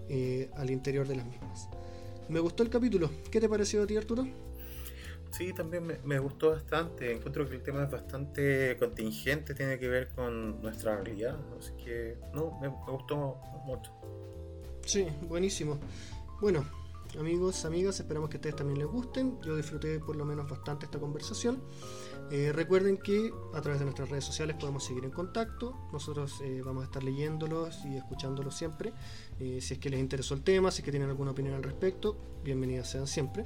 eh, al interior de las mismas. Me gustó el capítulo. ¿Qué te pareció a ti, Arturo? Sí, también me, gustó bastante. Encuentro que el tema es bastante contingente, tiene que ver con nuestra realidad. Así que, no, me gustó mucho. Sí, buenísimo. Bueno, amigos, amigas, esperamos que a ustedes también les gusten. Yo disfruté por lo menos bastante esta conversación. Eh, recuerden que a través de nuestras redes sociales podemos seguir en contacto. Nosotros eh, vamos a estar leyéndolos y escuchándolos siempre. Eh, si es que les interesó el tema, si es que tienen alguna opinión al respecto, bienvenidas sean siempre.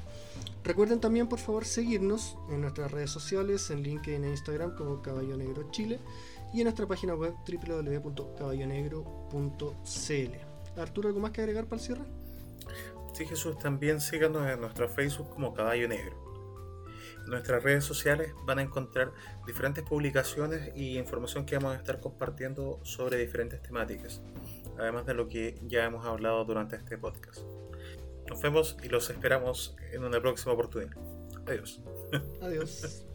Recuerden también, por favor, seguirnos en nuestras redes sociales, en LinkedIn e Instagram como Caballo Negro Chile y en nuestra página web www.caballonegro.cl. Arturo, ¿algo más que agregar para el cierre? Sí, Jesús, también síganos en nuestro Facebook como Caballo Negro. Nuestras redes sociales van a encontrar diferentes publicaciones y información que vamos a estar compartiendo sobre diferentes temáticas, además de lo que ya hemos hablado durante este podcast. Nos vemos y los esperamos en una próxima oportunidad. Adiós. Adiós.